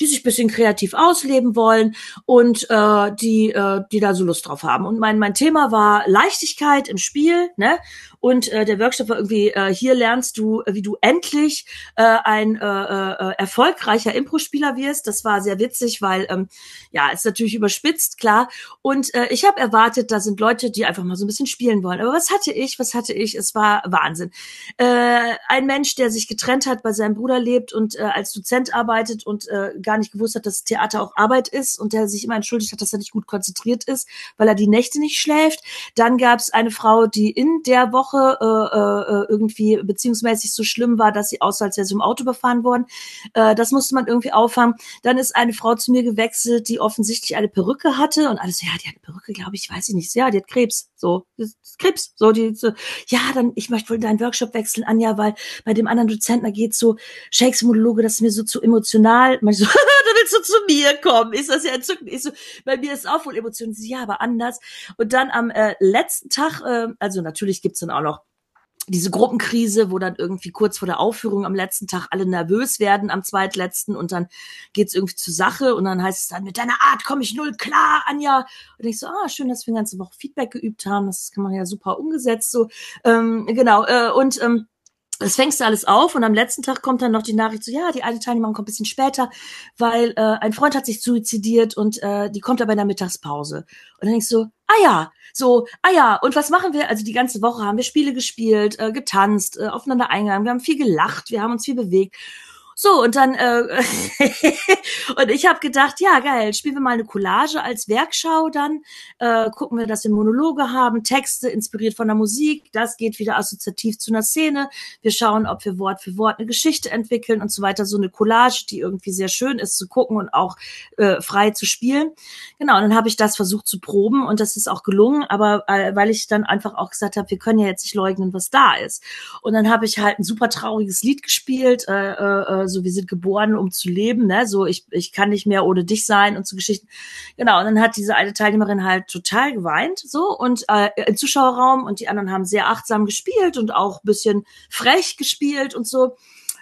S2: die sich bisschen kreativ ausleben wollen und äh, die, äh, die da so Lust drauf haben. Und mein, mein Thema war Leichtigkeit im Spiel, ne? Und äh, der Workshop war irgendwie, äh, hier lernst du, wie du endlich äh, ein äh, äh, erfolgreicher Impro-Spieler wirst. Das war sehr witzig, weil weil ähm, ja, ist natürlich überspitzt, klar. Und äh, ich habe erwartet, da sind Leute, die einfach mal so ein bisschen spielen wollen. Aber was hatte ich? Was hatte ich? Es war Wahnsinn. Äh, ein Mensch, der sich getrennt hat, bei seinem Bruder lebt und äh, als Dozent arbeitet und äh, gar nicht gewusst hat, dass Theater auch Arbeit ist und der sich immer entschuldigt hat, dass er nicht gut konzentriert ist, weil er die Nächte nicht schläft. Dann gab es eine Frau, die in der Woche äh, äh, irgendwie beziehungsmäßig so schlimm war, dass sie aussah, als wäre sie im Auto befahren worden. Äh, das musste man irgendwie auffangen. Dann ist eine Frau zu mir gewechselt, die offensichtlich eine Perücke hatte und alles, ja, die hat eine Perücke, glaube ich, weiß ich nicht. Ja, die hat Krebs. So, Krebs. So, die, so, ja, dann, ich möchte wohl deinen Workshop wechseln, Anja, weil bei dem anderen Dozenten, da geht so Shakespeare-Monologe, das ist mir so zu emotional. Man so, [laughs] du willst du zu mir kommen? Ist das ja entzückend? Ich so, bei mir ist auch wohl Emotionen. Ja, aber anders. Und dann am äh, letzten Tag, äh, also natürlich gibt's dann auch noch diese Gruppenkrise, wo dann irgendwie kurz vor der Aufführung am letzten Tag alle nervös werden am zweitletzten und dann geht's irgendwie zur Sache und dann heißt es dann, mit deiner Art komme ich null klar, Anja. Und ich so, ah, schön, dass wir eine ganze Woche Feedback geübt haben. Das kann man ja super umgesetzt. So, ähm, genau. Äh, und ähm, das fängst du alles auf und am letzten Tag kommt dann noch die Nachricht so, ja, die eine Teilnehmerin kommt ein bisschen später, weil äh, ein Freund hat sich suizidiert und äh, die kommt aber in der Mittagspause. Und dann denkst du, ah ja, so, ah ja, und was machen wir? Also die ganze Woche haben wir Spiele gespielt, äh, getanzt, äh, aufeinander eingegangen, wir haben viel gelacht, wir haben uns viel bewegt. So, und dann, äh, [laughs] und ich habe gedacht, ja, geil, spielen wir mal eine Collage als Werkschau dann, äh, gucken wir, dass wir Monologe haben, Texte inspiriert von der Musik, das geht wieder assoziativ zu einer Szene. Wir schauen, ob wir Wort für Wort eine Geschichte entwickeln und so weiter. So eine Collage, die irgendwie sehr schön ist zu gucken und auch äh, frei zu spielen. Genau, und dann habe ich das versucht zu proben und das ist auch gelungen, aber äh, weil ich dann einfach auch gesagt habe, wir können ja jetzt nicht leugnen, was da ist. Und dann habe ich halt ein super trauriges Lied gespielt, äh, äh, so wir sind geboren, um zu leben, ne? So ich, ich kann nicht mehr ohne dich sein und so Geschichten. Genau, und dann hat diese eine Teilnehmerin halt total geweint, so und äh, im Zuschauerraum und die anderen haben sehr achtsam gespielt und auch bisschen frech gespielt und so.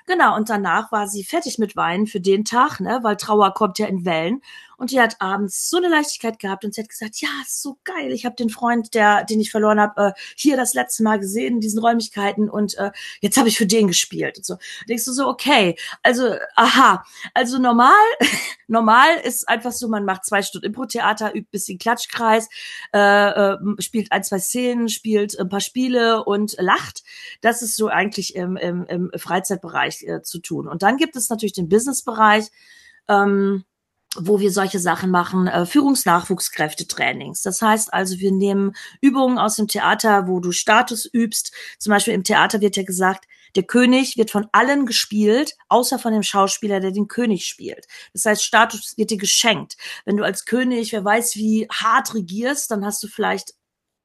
S2: Genau, und danach war sie fertig mit Weinen für den Tag, ne, weil Trauer kommt ja in Wellen. Und die hat abends so eine Leichtigkeit gehabt und sie hat gesagt, ja, ist so geil. Ich habe den Freund, der, den ich verloren habe, äh, hier das letzte Mal gesehen in diesen Räumlichkeiten und äh, jetzt habe ich für den gespielt. Und so denkst du so, okay, also aha, also normal, [laughs] normal ist einfach so, man macht zwei Stunden Impro-Theater, übt bisschen Klatschkreis, äh, äh, spielt ein, zwei Szenen, spielt ein paar Spiele und lacht. Das ist so eigentlich im, im, im Freizeitbereich äh, zu tun. Und dann gibt es natürlich den Businessbereich. Ähm, wo wir solche Sachen machen, äh, Führungsnachwuchskräftetrainings. Das heißt also, wir nehmen Übungen aus dem Theater, wo du Status übst. Zum Beispiel im Theater wird ja gesagt, der König wird von allen gespielt, außer von dem Schauspieler, der den König spielt. Das heißt, Status wird dir geschenkt. Wenn du als König, wer weiß, wie hart regierst, dann hast du vielleicht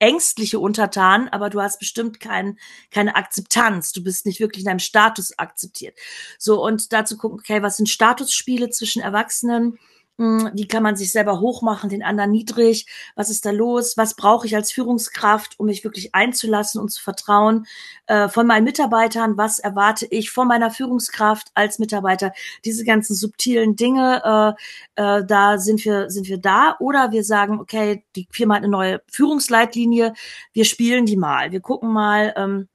S2: ängstliche Untertanen, aber du hast bestimmt kein, keine Akzeptanz. Du bist nicht wirklich in deinem Status akzeptiert. So, und dazu gucken, okay, was sind Statusspiele zwischen Erwachsenen? Hm, wie kann man sich selber hochmachen, den anderen niedrig? Was ist da los? Was brauche ich als Führungskraft, um mich wirklich einzulassen und zu vertrauen? Äh, von meinen Mitarbeitern, was erwarte ich von meiner Führungskraft als Mitarbeiter? Diese ganzen subtilen Dinge, äh, äh, da sind wir, sind wir da. Oder wir sagen, okay, die Firma hat eine neue Führungsleitlinie, wir spielen die mal. Wir gucken mal, ähm,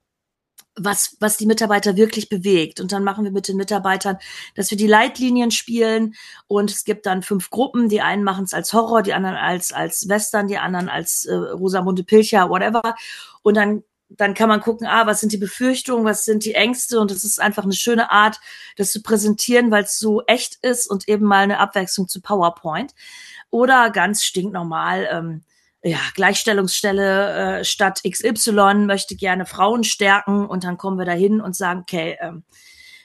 S2: was, was die Mitarbeiter wirklich bewegt. Und dann machen wir mit den Mitarbeitern, dass wir die Leitlinien spielen und es gibt dann fünf Gruppen. Die einen machen es als Horror, die anderen als, als Western, die anderen als äh, Rosamunde Pilcher, whatever. Und dann dann kann man gucken, ah, was sind die Befürchtungen, was sind die Ängste und es ist einfach eine schöne Art, das zu präsentieren, weil es so echt ist und eben mal eine Abwechslung zu PowerPoint. Oder ganz stinknormal, ähm, ja, Gleichstellungsstelle äh, Stadt XY möchte gerne Frauen stärken und dann kommen wir dahin und sagen, okay, ähm,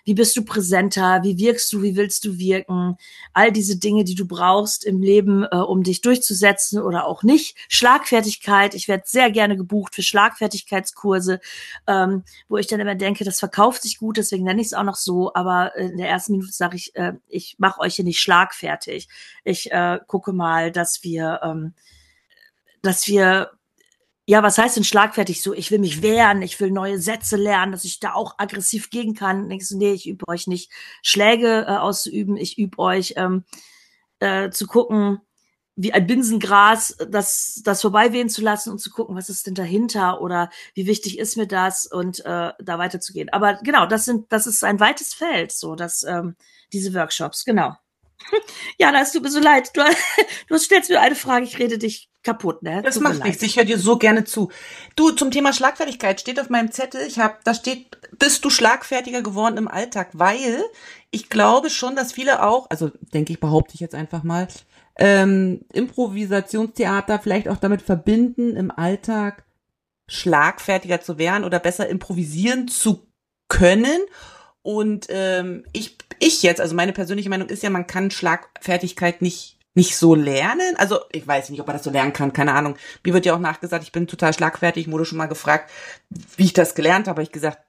S2: wie bist du präsenter, wie wirkst du, wie willst du wirken, all diese Dinge, die du brauchst im Leben, äh, um dich durchzusetzen oder auch nicht. Schlagfertigkeit, ich werde sehr gerne gebucht für Schlagfertigkeitskurse, ähm, wo ich dann immer denke, das verkauft sich gut, deswegen nenne ich es auch noch so, aber in der ersten Minute sage ich, äh, ich mache euch hier nicht schlagfertig. Ich äh, gucke mal, dass wir ähm, dass wir ja, was heißt denn schlagfertig so? Ich will mich wehren, ich will neue Sätze lernen, dass ich da auch aggressiv gegen kann. Denkst du, nee, ich übe euch nicht Schläge äh, auszuüben, ich übe euch ähm, äh, zu gucken, wie ein Binsengras, das, das vorbeiwehen zu lassen und zu gucken, was ist denn dahinter oder wie wichtig ist mir das und äh, da weiterzugehen. Aber genau, das sind, das ist ein weites Feld, so dass ähm, diese Workshops, genau. [laughs] Ja, das tut mir so leid. Du, [laughs] du stellst mir eine Frage, ich rede dich kaputt, ne?
S1: Das
S2: Tut
S1: macht nichts. Ich höre dir so gerne zu. Du, zum Thema Schlagfertigkeit steht auf meinem Zettel. Ich habe, da steht, bist du schlagfertiger geworden im Alltag? Weil ich glaube schon, dass viele auch, also denke ich, behaupte ich jetzt einfach mal, ähm, Improvisationstheater vielleicht auch damit verbinden, im Alltag schlagfertiger zu werden oder besser improvisieren zu können. Und ähm, ich, ich jetzt, also meine persönliche Meinung ist ja, man kann Schlagfertigkeit nicht nicht so lernen. Also ich weiß nicht, ob man das so lernen kann, keine Ahnung. Mir wird ja auch nachgesagt, ich bin total schlagfertig. Wurde schon mal gefragt, wie ich das gelernt habe. Ich gesagt,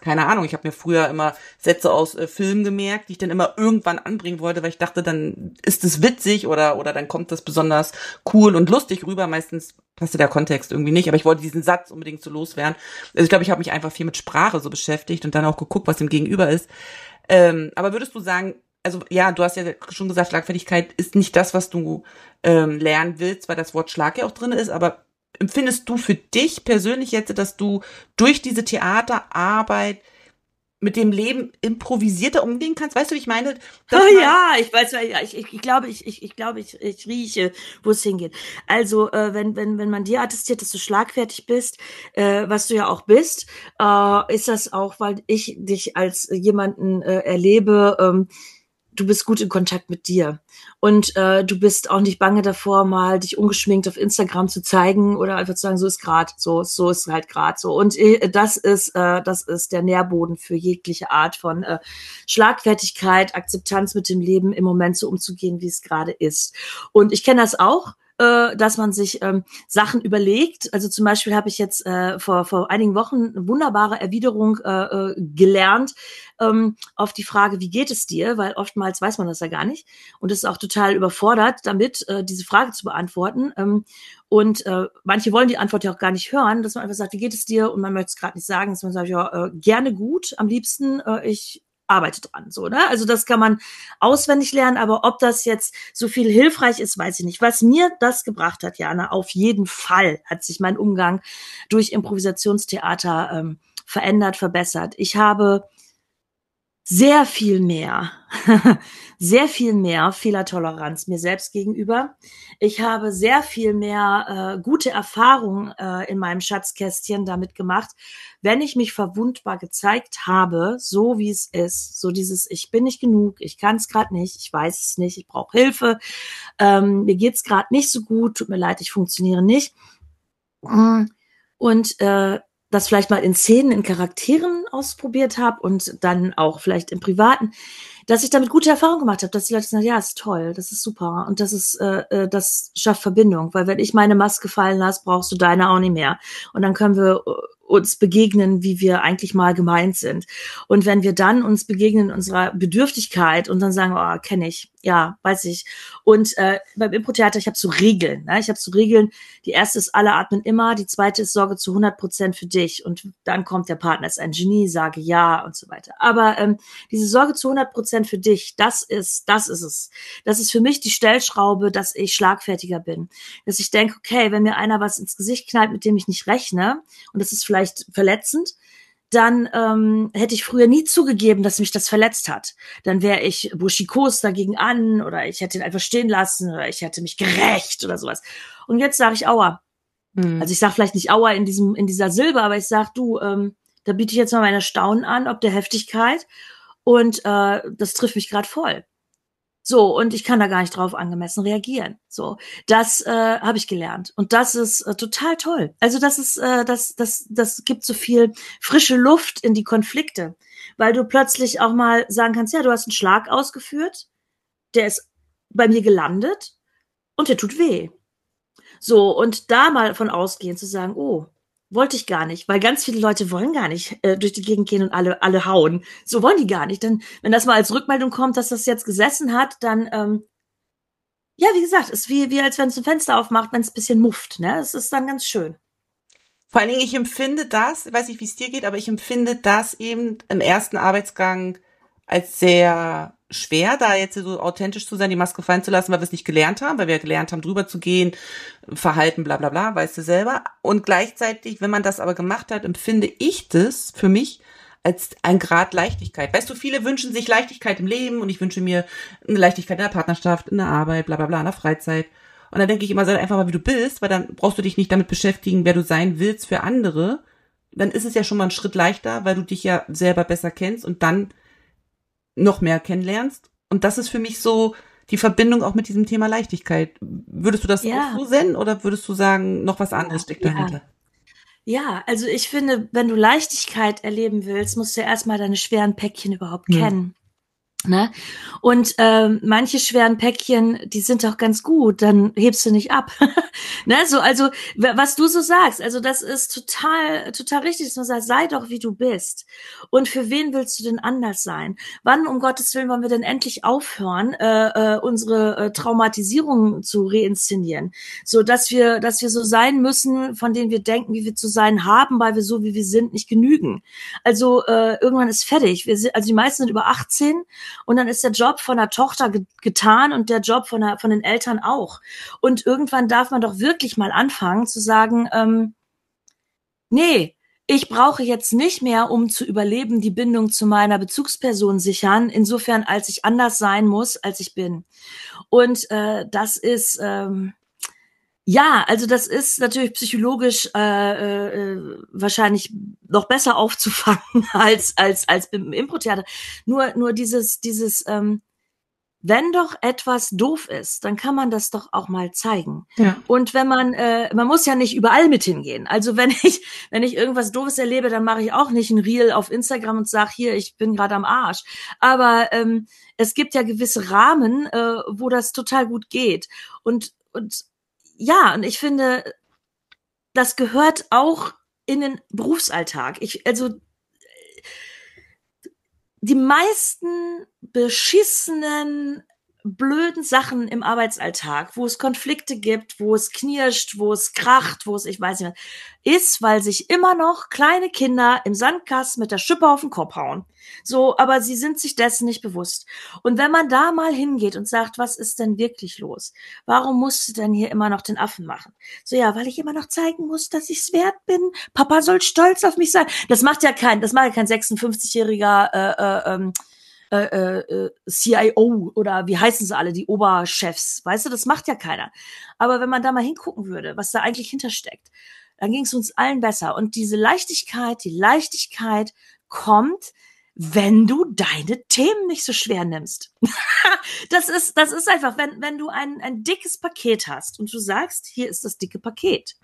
S1: keine Ahnung. Ich habe mir früher immer Sätze aus äh, Filmen gemerkt, die ich dann immer irgendwann anbringen wollte, weil ich dachte, dann ist es witzig oder oder dann kommt das besonders cool und lustig rüber. Meistens passte der Kontext irgendwie nicht, aber ich wollte diesen Satz unbedingt so loswerden. Also ich glaube, ich habe mich einfach viel mit Sprache so beschäftigt und dann auch geguckt, was im Gegenüber ist. Ähm, aber würdest du sagen, also ja, du hast ja schon gesagt, Schlagfertigkeit ist nicht das, was du ähm, lernen willst, weil das Wort Schlag ja auch drin ist, aber empfindest du für dich persönlich jetzt, dass du durch diese Theaterarbeit mit dem Leben improvisierter umgehen kannst? Weißt du, wie ich meine?
S2: Oh ja, ich weiß, ja, ich, ich, ich glaube, ich, ich, ich glaube, ich, ich rieche, wo es hingeht. Also, äh, wenn, wenn, wenn man dir attestiert, dass du schlagfertig bist, äh, was du ja auch bist, äh, ist das auch, weil ich dich als jemanden äh, erlebe, ähm, du bist gut in Kontakt mit dir. Und äh, du bist auch nicht bange davor, mal dich ungeschminkt auf Instagram zu zeigen oder einfach zu sagen, so ist grad, so, so ist halt grad so. Und äh, das ist, äh, das ist der Nährboden für jegliche Art von äh, Schlagfertigkeit, Akzeptanz mit dem Leben im Moment so umzugehen, wie es gerade ist. Und ich kenne das auch äh, dass man sich ähm, Sachen überlegt. Also zum Beispiel habe ich jetzt äh, vor, vor einigen Wochen eine wunderbare Erwiderung äh, äh, gelernt ähm, auf die Frage, wie geht es dir? Weil oftmals weiß man das ja gar nicht und ist auch total überfordert damit, äh, diese Frage zu beantworten. Ähm, und äh, manche wollen die Antwort ja auch gar nicht hören, dass man einfach sagt, wie geht es dir? Und man möchte es gerade nicht sagen, dass man sagt, ja, äh, gerne gut, am liebsten, äh, ich arbeite dran, so, ne? Also das kann man auswendig lernen, aber ob das jetzt so viel hilfreich ist, weiß ich nicht. Was mir das gebracht hat, Jana, auf jeden Fall hat sich mein Umgang durch Improvisationstheater ähm, verändert, verbessert. Ich habe sehr viel mehr, [laughs] sehr viel mehr Fehlertoleranz mir selbst gegenüber. Ich habe sehr viel mehr äh, gute Erfahrungen äh, in meinem Schatzkästchen damit gemacht, wenn ich mich verwundbar gezeigt habe, so wie es ist, so dieses ich bin nicht genug, ich kann es gerade nicht, ich weiß es nicht, ich brauche Hilfe, ähm, mir geht's gerade nicht so gut, tut mir leid, ich funktioniere nicht. Und äh, das vielleicht mal in Szenen, in Charakteren ausprobiert habe und dann auch vielleicht im Privaten, dass ich damit gute Erfahrungen gemacht habe, dass die Leute sagen, ja, ist toll, das ist super und das ist, äh, äh, das schafft Verbindung, weil wenn ich meine Maske fallen lasse, brauchst du deine auch nicht mehr und dann können wir äh, uns begegnen, wie wir eigentlich mal gemeint sind. Und wenn wir dann uns begegnen in unserer Bedürftigkeit und dann sagen, oh, kenne ich, ja, weiß ich. Und äh, beim Impro-Theater, ich habe so Regeln. Ne? Ich habe so Regeln. Die erste ist, alle atmen immer. Die zweite ist, sorge zu 100 Prozent für dich. Und dann kommt der Partner, ist ein Genie, sage ja und so weiter. Aber ähm, diese Sorge zu 100 Prozent für dich, das ist, das ist es. Das ist für mich die Stellschraube, dass ich schlagfertiger bin. Dass ich denke, okay, wenn mir einer was ins Gesicht knallt, mit dem ich nicht rechne, und das ist vielleicht verletzend, dann ähm, hätte ich früher nie zugegeben, dass mich das verletzt hat. Dann wäre ich buschikos dagegen an oder ich hätte ihn einfach stehen lassen oder ich hätte mich gerecht oder sowas. Und jetzt sage ich Aua.
S1: Hm.
S2: Also ich sage vielleicht nicht Aua in diesem in dieser Silbe, aber ich sage du, ähm, da biete ich jetzt mal meine Staunen an, ob der Heftigkeit und äh, das trifft mich gerade voll. So, und ich kann da gar nicht drauf angemessen reagieren. So, das äh, habe ich gelernt. Und das ist äh, total toll. Also das ist, äh, das, das, das gibt so viel frische Luft in die Konflikte, weil du plötzlich auch mal sagen kannst, ja, du hast einen Schlag ausgeführt, der ist bei mir gelandet und der tut weh. So, und da mal von ausgehen zu sagen, oh, wollte ich gar nicht, weil ganz viele Leute wollen gar nicht äh, durch die Gegend gehen und alle alle hauen. So wollen die gar nicht. Denn wenn das mal als Rückmeldung kommt, dass das jetzt gesessen hat, dann ähm, ja, wie gesagt, ist wie wie als wenn es ein Fenster aufmacht, wenn es ein bisschen mufft. Ne, es ist dann ganz schön.
S1: Vor allen Dingen, ich empfinde das, weiß nicht, wie es dir geht, aber ich empfinde das eben im ersten Arbeitsgang als sehr schwer, da jetzt so authentisch zu sein, die Maske fallen zu lassen, weil wir es nicht gelernt haben, weil wir gelernt haben, drüber zu gehen, Verhalten, bla bla bla, weißt du selber. Und gleichzeitig, wenn man das aber gemacht hat, empfinde ich das für mich als ein Grad Leichtigkeit. Weißt du, viele wünschen sich Leichtigkeit im Leben und ich wünsche mir eine Leichtigkeit in der Partnerschaft, in der Arbeit, bla bla bla, in der Freizeit. Und dann denke ich immer, sei einfach mal, wie du bist, weil dann brauchst du dich nicht damit beschäftigen, wer du sein willst für andere. Dann ist es ja schon mal ein Schritt leichter, weil du dich ja selber besser kennst und dann noch mehr kennenlernst. Und das ist für mich so die Verbindung auch mit diesem Thema Leichtigkeit. Würdest du das ja. auch so sehen oder würdest du sagen, noch was anderes steckt dahinter? Ja.
S2: Ja, also ich finde, wenn du Leichtigkeit erleben willst, musst du ja erstmal deine schweren Päckchen überhaupt hm. kennen. Ne? Und ähm, manche schweren Päckchen, die sind doch ganz gut, dann hebst du nicht ab. [laughs] ne? So, also was du so sagst, also das ist total, total richtig, dass man sagt, sei doch wie du bist. Und für wen willst du denn anders sein? Wann um Gottes Willen wollen wir denn endlich aufhören, äh, äh, unsere äh, Traumatisierung zu reinszenieren, so dass wir, dass wir so sein müssen, von denen wir denken, wie wir zu sein haben, weil wir so wie wir sind nicht genügen. Also äh, irgendwann ist fertig. Wir sind, also die meisten sind über 18 und dann ist der Job von der Tochter ge getan und der Job von, der, von den Eltern auch. Und irgendwann darf man doch wirklich mal anfangen zu sagen, ähm, nee, ich brauche jetzt nicht mehr, um zu überleben, die Bindung zu meiner Bezugsperson sichern, insofern als ich anders sein muss, als ich bin. Und äh, das ist, ähm, ja, also das ist natürlich psychologisch äh, äh, wahrscheinlich noch besser [laughs] aufzufangen als als als im Impro-Theater. Nur nur dieses dieses ähm, wenn doch etwas doof ist, dann kann man das doch auch mal zeigen. Ja. Und wenn man, äh, man muss ja nicht überall mit hingehen. Also wenn ich, wenn ich irgendwas Doofes erlebe, dann mache ich auch nicht ein Reel auf Instagram und sage, hier, ich bin gerade am Arsch. Aber ähm, es gibt ja gewisse Rahmen, äh, wo das total gut geht. Und, und ja, und ich finde, das gehört auch in den Berufsalltag. Ich, also, die meisten beschissenen blöden Sachen im Arbeitsalltag, wo es Konflikte gibt, wo es knirscht, wo es kracht, wo es, ich weiß nicht, ist, weil sich immer noch kleine Kinder im Sandkasten mit der Schippe auf den Kopf hauen. So, aber sie sind sich dessen nicht bewusst. Und wenn man da mal hingeht und sagt, was ist denn wirklich los? Warum musst du denn hier immer noch den Affen machen? So, ja, weil ich immer noch zeigen muss, dass ich's wert bin. Papa soll stolz auf mich sein. Das macht ja kein, das macht ja kein 56-jähriger, äh, äh, ähm, äh, äh, äh CIO oder wie heißen sie alle, die Oberchefs. Weißt du, das macht ja keiner. Aber wenn man da mal hingucken würde, was da eigentlich hintersteckt, dann ging es uns allen besser. Und diese Leichtigkeit, die Leichtigkeit kommt, wenn du deine Themen nicht so schwer nimmst. [laughs] das ist, das ist einfach, wenn, wenn du ein, ein dickes Paket hast und du sagst, hier ist das dicke Paket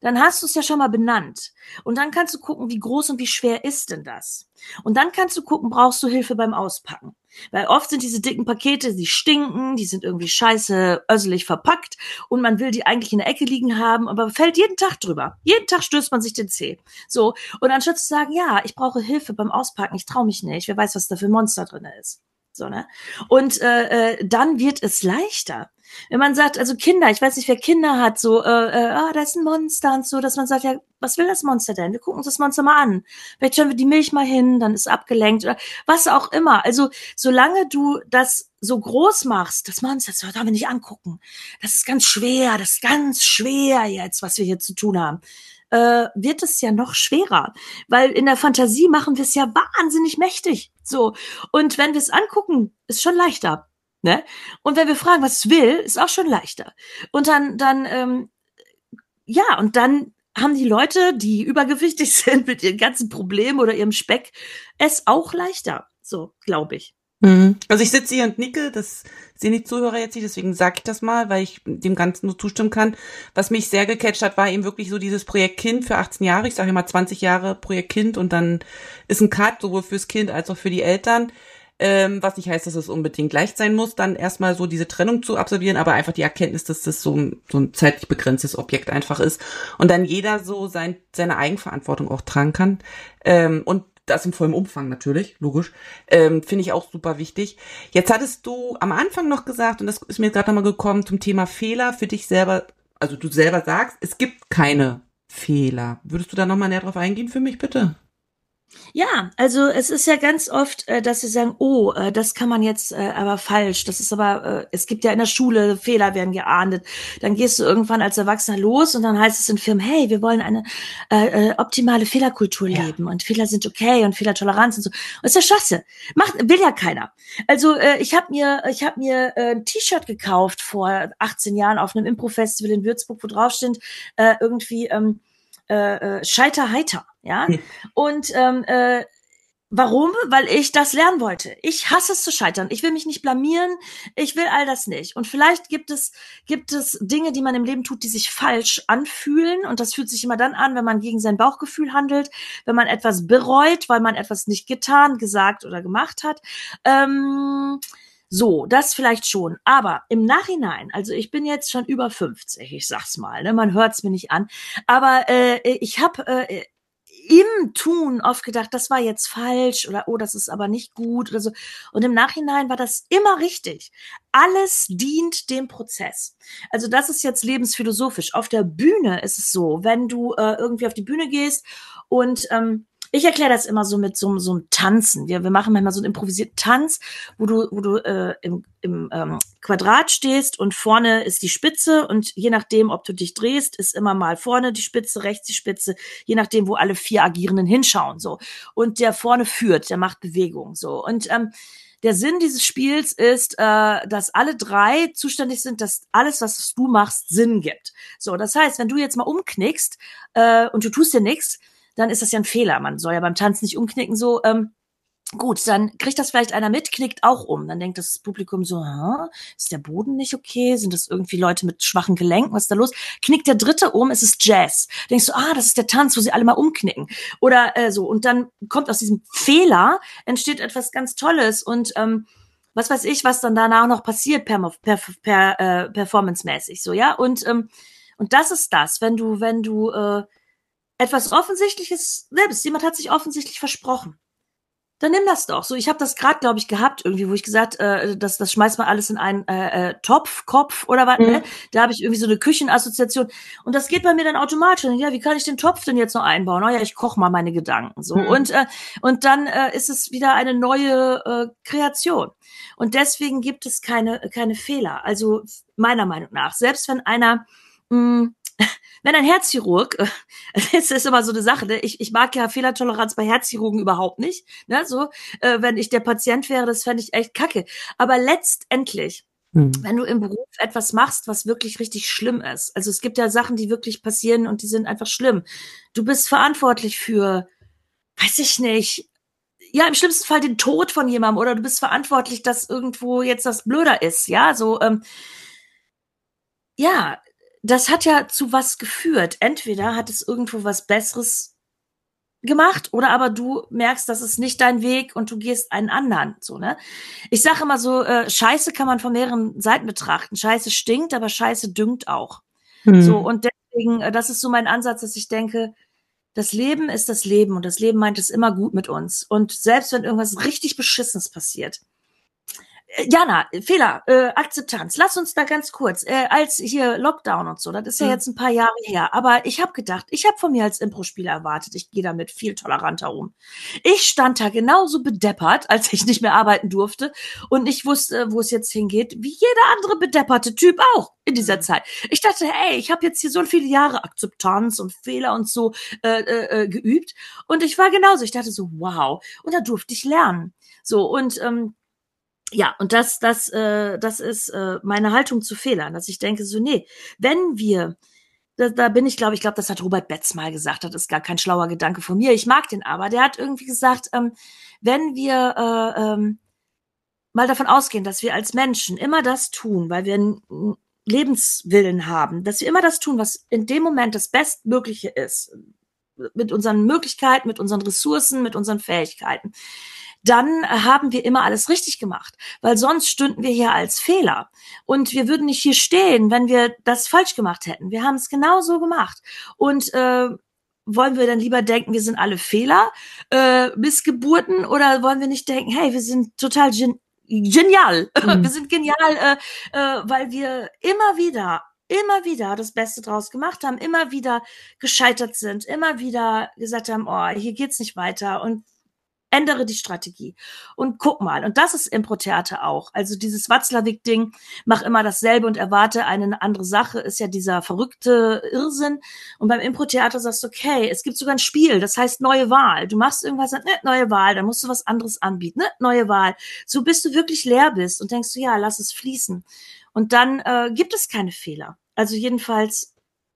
S2: dann hast du es ja schon mal benannt. Und dann kannst du gucken, wie groß und wie schwer ist denn das? Und dann kannst du gucken, brauchst du Hilfe beim Auspacken? Weil oft sind diese dicken Pakete, die stinken, die sind irgendwie scheiße össelig verpackt und man will die eigentlich in der Ecke liegen haben, aber fällt jeden Tag drüber. Jeden Tag stößt man sich den Zeh. So, und anstatt zu sagen, ja, ich brauche Hilfe beim Auspacken, ich traue mich nicht, wer weiß, was da für Monster drin ist. So, ne? Und äh, äh, dann wird es leichter. Wenn man sagt, also Kinder, ich weiß nicht, wer Kinder hat, so, äh, äh, ah, da ist ein Monster und so, dass man sagt, ja, was will das Monster denn? Wir gucken uns das Monster mal an. Vielleicht schauen wir die Milch mal hin, dann ist abgelenkt oder was auch immer. Also, solange du das so groß machst, das Monster, das darf wir nicht angucken. Das ist ganz schwer, das ist ganz schwer jetzt, was wir hier zu tun haben äh, wird es ja noch schwerer, weil in der Fantasie machen wir es ja wahnsinnig mächtig. So und wenn wir es angucken, ist schon leichter. Ne? Und wenn wir fragen, was es will, ist auch schon leichter. Und dann, dann, ähm, ja, und dann haben die Leute, die [laughs] übergewichtig sind mit ihren ganzen Problemen oder ihrem Speck, es auch leichter. So, glaube ich.
S1: Mhm. Also ich sitze hier und nicke, das sehen die Zuhörer jetzt nicht, deswegen sage ich das mal, weil ich dem Ganzen nur zustimmen kann. Was mich sehr gecatcht hat, war eben wirklich so dieses Projekt Kind für 18 Jahre. Ich sage immer 20 Jahre Projekt Kind und dann ist ein Cut sowohl fürs Kind als auch für die Eltern. Ähm, was nicht heißt, dass es unbedingt leicht sein muss, dann erstmal so diese Trennung zu absolvieren, aber einfach die Erkenntnis, dass das so ein, so ein zeitlich begrenztes Objekt einfach ist und dann jeder so sein, seine Eigenverantwortung auch tragen kann. Ähm, und das im vollen Umfang natürlich, logisch. Ähm, Finde ich auch super wichtig. Jetzt hattest du am Anfang noch gesagt, und das ist mir gerade nochmal gekommen, zum Thema Fehler für dich selber, also du selber sagst, es gibt keine Fehler. Würdest du da nochmal näher drauf eingehen für mich, bitte?
S2: Ja, also es ist ja ganz oft, äh, dass sie sagen, oh, äh, das kann man jetzt äh, aber falsch. Das ist aber, es gibt ja in der Schule, Fehler werden geahndet. Dann gehst du irgendwann als Erwachsener los und dann heißt es in Firmen, hey, wir wollen eine äh, optimale Fehlerkultur
S1: Ja.
S2: leben und Fehler sind okay und Fehlertoleranz und so. Das ist ja Scheiße. Macht, will ja keiner. Also äh, ich habe mir, ich habe mir äh, ein T-Shirt gekauft vor 18 Jahren auf einem Impro-Festival in Würzburg, wo drauf steht, äh, irgendwie ähm, äh, äh, Scheiter heiter, ja.
S1: Hm.
S2: Und ähm, äh, warum? Weil ich das lernen wollte. Ich hasse es zu scheitern. Ich will mich nicht blamieren. Ich will all das nicht. Und vielleicht gibt es gibt es Dinge, die man im Leben tut, die sich falsch anfühlen. Und das fühlt sich immer dann an, wenn man gegen sein Bauchgefühl handelt, wenn man etwas bereut, weil man etwas nicht getan, gesagt oder gemacht hat. Ähm, so, das vielleicht schon. Aber im Nachhinein, also ich bin jetzt schon über 50, ich sag's mal, ne, man hört's mir nicht an. Aber äh, ich habe äh, im Tun oft gedacht, das war jetzt falsch oder oh, das ist aber nicht gut oder so. Und im Nachhinein war das immer richtig. Alles dient dem Prozess. Also das ist jetzt lebensphilosophisch. Auf der Bühne ist es so, wenn du äh, irgendwie auf die Bühne gehst und ähm, ich erkläre das immer so mit so, so einem Tanzen. Wir, wir machen manchmal so einen improvisierten Tanz, wo du, wo du äh, im, im ähm, Quadrat stehst und vorne ist die Spitze und je nachdem, ob du dich drehst, ist immer mal vorne die Spitze, rechts die Spitze, je nachdem, wo alle vier Agierenden hinschauen. so Und der vorne führt, der macht Bewegung. so Und ähm, der Sinn dieses Spiels ist, äh, dass alle drei zuständig sind, dass alles, was du machst, Sinn gibt. So, das heißt, wenn du jetzt mal umknickst äh, und du tust dir nichts, dann ist das ja ein Fehler. Man soll ja beim Tanzen nicht umknicken so. Ähm, gut, dann kriegt das vielleicht einer mit, knickt auch um. Dann denkt das Publikum so, Hä? ist der Boden nicht okay? Sind das irgendwie Leute mit schwachen Gelenken? Was ist da los? Knickt der dritte um, es ist Jazz. Denkst du, ah, das ist der Tanz, wo sie alle mal umknicken. Oder äh, so. Und dann kommt aus diesem Fehler, entsteht etwas ganz Tolles und ähm, was weiß ich, was dann danach noch passiert per, per, per äh, performancemäßig so, ja? Und ähm, und das ist das, wenn du wenn du äh, etwas Offensichtliches nimmst. Jemand hat sich offensichtlich versprochen. Dann nimm das doch. So, ich habe das gerade, glaube ich, gehabt irgendwie, wo ich gesagt, äh, das, das schmeißt man alles in einen äh, äh, Topf, Kopf oder was.
S1: Mhm.
S2: Ne? Da habe ich irgendwie so eine Küchenassoziation und das geht bei mir dann automatisch. Ja, wie kann ich den Topf denn jetzt noch einbauen? Oh ja, ich koche mal meine Gedanken so
S1: Mhm.
S2: und äh, und dann äh, ist es wieder eine neue äh, Kreation. Und deswegen gibt es keine keine Fehler. Also meiner Meinung nach, selbst wenn einer mh, wenn ein Herzchirurg, äh, [laughs] das ist immer so eine Sache, ne? ich, ich mag ja Fehlertoleranz bei Herzchirurgen überhaupt nicht, ne? so, äh, wenn ich der Patient wäre, das fände ich echt kacke. Aber letztendlich,
S1: Hm.
S2: wenn du im Beruf etwas machst, was wirklich richtig schlimm ist, also es gibt ja Sachen, die wirklich passieren und die sind einfach schlimm. Du bist verantwortlich für, weiß ich nicht, ja, im schlimmsten Fall den Tod von jemandem oder du bist verantwortlich, dass irgendwo jetzt das blöder ist, ja, so, ähm, ja, das hat ja zu was geführt. Entweder hat es irgendwo was Besseres gemacht oder aber du merkst, das ist nicht dein Weg und du gehst einen anderen, so, ne? Ich sage immer so, äh, Scheiße kann man von mehreren Seiten betrachten. Scheiße stinkt, aber Scheiße düngt auch.
S1: Hm.
S2: So, und deswegen, äh, das ist so mein Ansatz, dass ich denke, das Leben ist das Leben und das Leben meint es immer gut mit uns. Und selbst wenn irgendwas richtig Beschissenes passiert, Jana, Fehler, äh, Akzeptanz. Lass uns da ganz kurz, äh, als hier Lockdown und so, das ist ja
S1: Mhm.
S2: jetzt ein paar Jahre her, aber ich habe gedacht, ich habe von mir als Impro-Spieler erwartet, ich gehe damit viel toleranter um. Ich stand da genauso bedeppert, als ich nicht mehr arbeiten durfte und ich wusste, wo es jetzt hingeht, wie jeder andere bedepperte Typ auch in dieser
S1: Mhm.
S2: Zeit. Ich dachte, ey, ich habe jetzt hier so viele Jahre Akzeptanz und Fehler und so äh, äh, äh, geübt und ich war genauso. Ich dachte so, wow, und da durfte ich lernen. So und ähm, ja, und das, das, äh, das ist äh, meine Haltung zu Fehlern, dass ich denke so, nee, wenn wir, da, da bin ich, glaube ich, glaube, das hat Robert Betz mal gesagt, das ist gar kein schlauer Gedanke von mir. Ich mag den aber. Der hat irgendwie gesagt, ähm, wenn wir äh, ähm, mal davon ausgehen, dass wir als Menschen immer das tun, weil wir einen Lebenswillen haben, dass wir immer das tun, was in dem Moment das Bestmögliche ist, mit unseren Möglichkeiten, mit unseren Ressourcen, mit unseren Fähigkeiten, dann haben wir immer alles richtig gemacht, weil sonst stünden wir hier als Fehler und wir würden nicht hier stehen, wenn wir das falsch gemacht hätten. Wir haben es genau so gemacht und äh, wollen wir dann lieber denken, wir sind alle Fehler, äh, Missgeburten oder wollen wir nicht denken, hey, wir sind total gen genial,
S1: Mhm. [laughs]
S2: wir sind genial, äh, äh, weil wir immer wieder immer wieder das Beste draus gemacht haben, immer wieder gescheitert sind, immer wieder gesagt haben, oh, hier geht's nicht weiter und ändere die Strategie und guck mal. Und das ist Impro-Theater auch. Also dieses Watzlawick-Ding, mach immer dasselbe und erwarte eine andere Sache, ist ja dieser verrückte Irrsinn. Und beim Impro-Theater sagst du, okay, es gibt sogar ein Spiel, das heißt neue Wahl. Du machst irgendwas, ne, neue Wahl, dann musst du was anderes anbieten, ne, neue Wahl. So bis du wirklich leer bist und denkst du, ja, lass es fließen. Und dann äh, gibt es keine Fehler. Also jedenfalls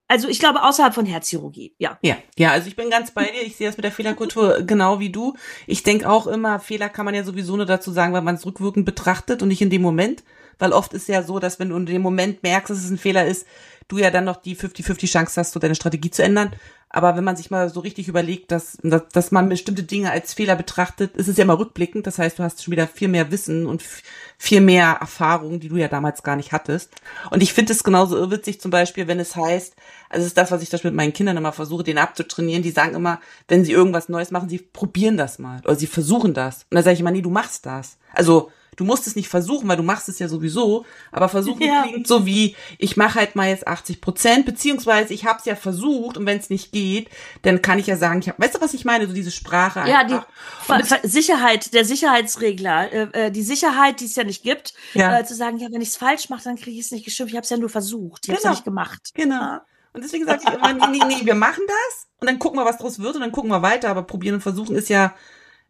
S2: also ich glaube außerhalb von Herzchirurgie, ja.
S1: Ja, ja, also ich bin ganz bei dir. Ich sehe das mit der Fehlerkultur genau wie du. Ich denke auch immer, Fehler kann man ja sowieso nur dazu sagen, weil man es rückwirkend betrachtet und nicht in dem Moment. Weil oft ist ja so, dass wenn du in dem Moment merkst, dass es ein Fehler ist, du ja dann noch die 50-50 Chance hast, so deine Strategie zu ändern. Aber wenn man sich mal so richtig überlegt, dass, dass man bestimmte Dinge als Fehler betrachtet, ist es ja immer rückblickend. Das heißt, du hast schon wieder viel mehr Wissen und viel mehr Erfahrung, die du ja damals gar nicht hattest. Und ich finde es genauso irrwitzig zum Beispiel, wenn es heißt, also es ist das, was ich das mit meinen Kindern immer versuche, denen abzutrainieren. Die sagen immer, wenn sie irgendwas Neues machen, sie probieren das mal oder sie versuchen das. Und dann sage ich immer, nee, du machst das. Also du musst es nicht versuchen, weil du machst es ja sowieso, aber versuchen ja. klingt so wie, ich mache halt mal jetzt 80 Prozent, beziehungsweise ich habe es ja versucht und wenn es nicht geht, dann kann ich ja sagen, ich hab, weißt du, was ich meine, so diese Sprache
S2: Ja, einfach. die Sicherheit, der Sicherheitsregler, äh, äh, die Sicherheit, die es ja nicht gibt, ja. Äh, zu sagen, ja, wenn ich es falsch mache, dann kriege ich es nicht geschimpft, ich habe es ja nur versucht, ich genau. habe es ja nicht gemacht.
S1: Genau. Und deswegen sage ich immer, nee, nee, nee, wir machen das und dann gucken wir, was draus wird und dann gucken wir weiter, aber probieren und versuchen ist ja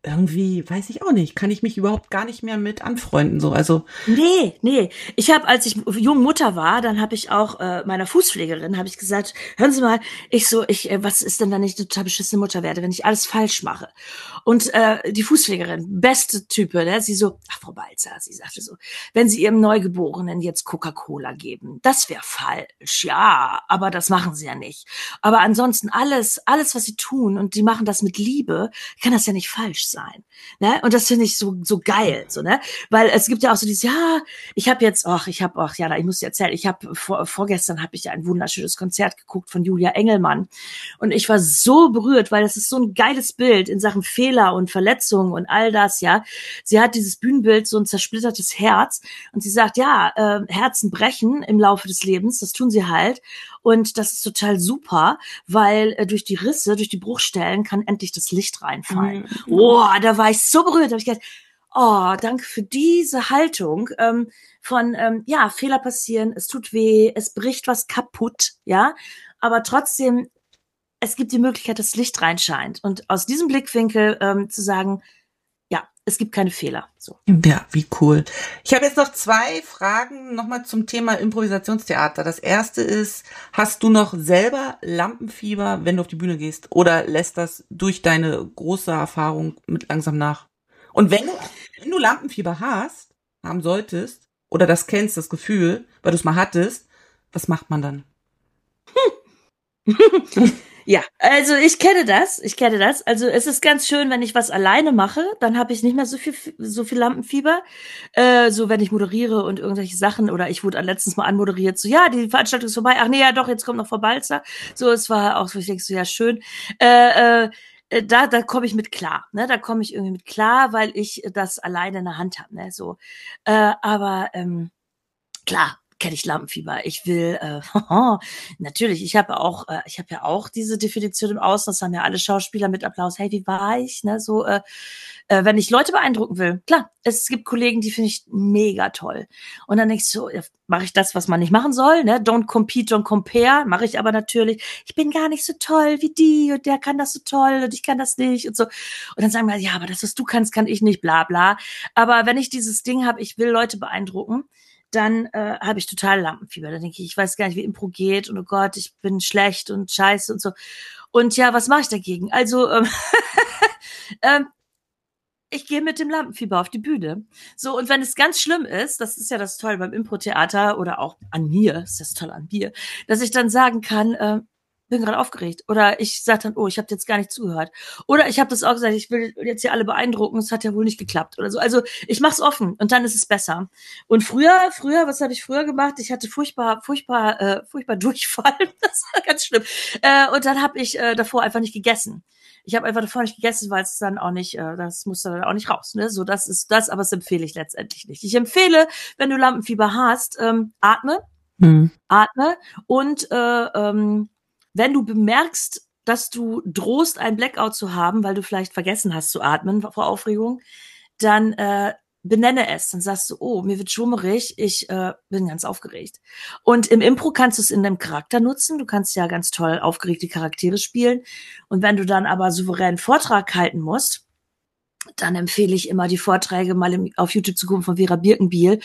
S1: irgendwie, weiß ich auch nicht, kann ich mich überhaupt gar nicht mehr mit anfreunden. So, also
S2: nee, nee. Ich habe, als ich jung Mutter war, dann habe ich auch äh, meiner Fußpflegerin habe ich gesagt, hören Sie mal, ich so, ich, äh, was ist denn, wenn ich eine total beschissene Mutter werde, wenn ich alles falsch mache? Und äh, die Fußpflegerin, beste Type, ne? Sie so, ach Frau Balzer, sie sagte so, wenn Sie Ihrem Neugeborenen jetzt Coca-Cola geben, das wäre falsch, ja, aber das machen Sie ja nicht. Aber ansonsten alles, alles, was Sie tun und die machen das mit Liebe, kann das ja nicht falsch sein sein. Ne? Und das finde ich so so geil, so ne, weil es gibt ja auch so dieses ja, ich habe jetzt, ach, ich habe, ach ja, ich muss dir erzählen, ich habe vor, vorgestern habe ich ein wunderschönes Konzert geguckt von Julia Engelmann und ich war so berührt, weil das ist so ein geiles Bild in Sachen Fehler und Verletzungen und all das, ja. Sie hat dieses Bühnenbild so ein zersplittertes Herz und sie sagt, ja, äh, Herzen brechen im Laufe des Lebens, das tun sie halt und das ist total super, weil äh, durch die Risse, durch die Bruchstellen kann endlich das Licht reinfallen. Mhm. Oh, da war ich so berührt, habe ich gedacht, oh, danke für diese Haltung ähm, von, ähm, ja, Fehler passieren, es tut weh, es bricht was kaputt, ja, aber trotzdem, es gibt die Möglichkeit, dass Licht reinscheint. Und aus diesem Blickwinkel ähm, zu sagen, es gibt keine Fehler. So.
S1: Ja, wie cool. Ich habe jetzt noch zwei Fragen nochmal zum Thema Improvisationstheater. Das erste ist, hast du noch selber Lampenfieber, wenn du auf die Bühne gehst? Oder lässt das durch deine große Erfahrung mit langsam nach? Und wenn du, wenn du Lampenfieber hast, haben solltest, oder das kennst, das Gefühl, weil du es mal hattest, was macht man dann?
S2: Hm. [laughs] Ja, also ich kenne das, ich kenne das. Also es ist ganz schön, wenn ich was alleine mache, dann habe ich nicht mehr so viel so viel Lampenfieber. Äh, so wenn ich moderiere und irgendwelche Sachen oder ich wurde letztens mal anmoderiert, so ja, die Veranstaltung ist vorbei. Ach nee, ja doch, jetzt kommt noch Frau Balzer. So, es war auch so, ich denke so, ja schön. Äh, äh, da, da komme ich mit klar, ne? Da komme ich irgendwie mit klar, weil ich das alleine in der Hand habe, ne? So, äh, aber ähm, klar, kenne ich Lampenfieber. Ich will äh, [laughs] natürlich, ich habe auch, äh, ich habe ja auch diese Definition im Außen, das haben ja alle Schauspieler mit Applaus, hey, wie war ich? Ne, so, äh, äh, wenn ich Leute beeindrucken will, klar, es gibt Kollegen, die finde ich mega toll. Und dann denke ich so, ja, mache ich das, was man nicht machen soll, ne? Don't compete, don't compare, mache ich aber natürlich. Ich bin gar nicht so toll wie die und der kann das so toll und ich kann das nicht und so. Und dann sagen wir, ja, aber das, was du kannst, kann ich nicht, bla bla. Aber wenn ich dieses Ding habe, ich will Leute beeindrucken, dann äh, habe ich total Lampenfieber. Dann denke ich, ich weiß gar nicht, wie Impro geht und oh Gott, ich bin schlecht und scheiße und so. Und ja, was mache ich dagegen? Also, ähm, [laughs] ähm, ich gehe mit dem Lampenfieber auf die Bühne. So, und wenn es ganz schlimm ist, das ist ja das Tolle beim Impro-Theater oder auch an mir, ist das toll an mir, dass ich dann sagen kann, äh, bin gerade aufgeregt. Oder ich sage dann, oh, ich habe jetzt gar nicht zugehört. Oder ich habe das auch gesagt, ich will jetzt hier alle beeindrucken, es hat ja wohl nicht geklappt oder so. Also ich mach's offen und dann ist es besser. Und früher, früher, was habe ich früher gemacht? Ich hatte furchtbar, furchtbar, äh, furchtbar Durchfall. [laughs] das war ganz schlimm. Äh, und dann habe ich äh, davor einfach nicht gegessen. Ich habe einfach davor nicht gegessen, weil es dann auch nicht, äh, das muss dann auch nicht raus. Ne? So, das ist das, aber das empfehle ich letztendlich nicht. Ich empfehle, wenn du Lampenfieber hast, ähm, atme Mhm. Atme und äh, ähm, wenn du bemerkst, dass du drohst, ein Blackout zu haben, weil du vielleicht vergessen hast zu atmen vor Aufregung, dann äh, benenne es. Dann sagst du, oh, mir wird schwummerig, ich äh, bin ganz aufgeregt. Und im Impro kannst du es in deinem Charakter nutzen. Du kannst ja ganz toll aufgeregte Charaktere spielen. Und wenn du dann aber souveränen Vortrag halten musst, dann empfehle ich immer die Vorträge mal im, auf YouTube zu gucken von Vera Birkenbiel,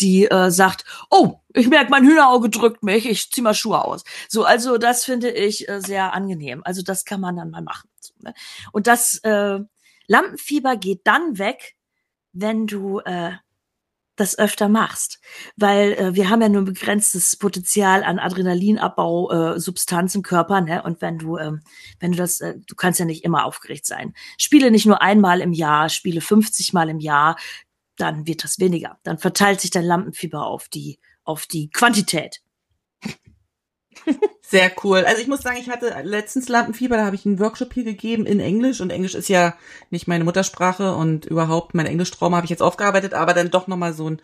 S2: die äh, sagt, oh, ich merke, mein Hühnerauge drückt mich, ich zieh mal Schuhe aus. So, also das finde ich äh, sehr angenehm. Also das kann man dann mal machen. So, ne? Und das äh, Lampenfieber geht dann weg, wenn du äh, das öfter machst, weil äh, wir haben ja nur ein begrenztes Potenzial an Adrenalinabbau äh, Substanz im Körper, ne? Und wenn du ähm, wenn du das äh, du kannst ja nicht immer aufgeregt sein. Spiele nicht nur einmal im Jahr, spiele 50 Mal im Jahr, dann wird das weniger. Dann verteilt sich dein Lampenfieber auf die auf die Quantität.
S1: Sehr cool. Also ich muss sagen, ich hatte letztens Lampenfieber, da habe ich einen Workshop hier gegeben in Englisch und Englisch ist ja nicht meine Muttersprache und überhaupt mein Englischtrauma habe ich jetzt aufgearbeitet, aber dann doch nochmal so ein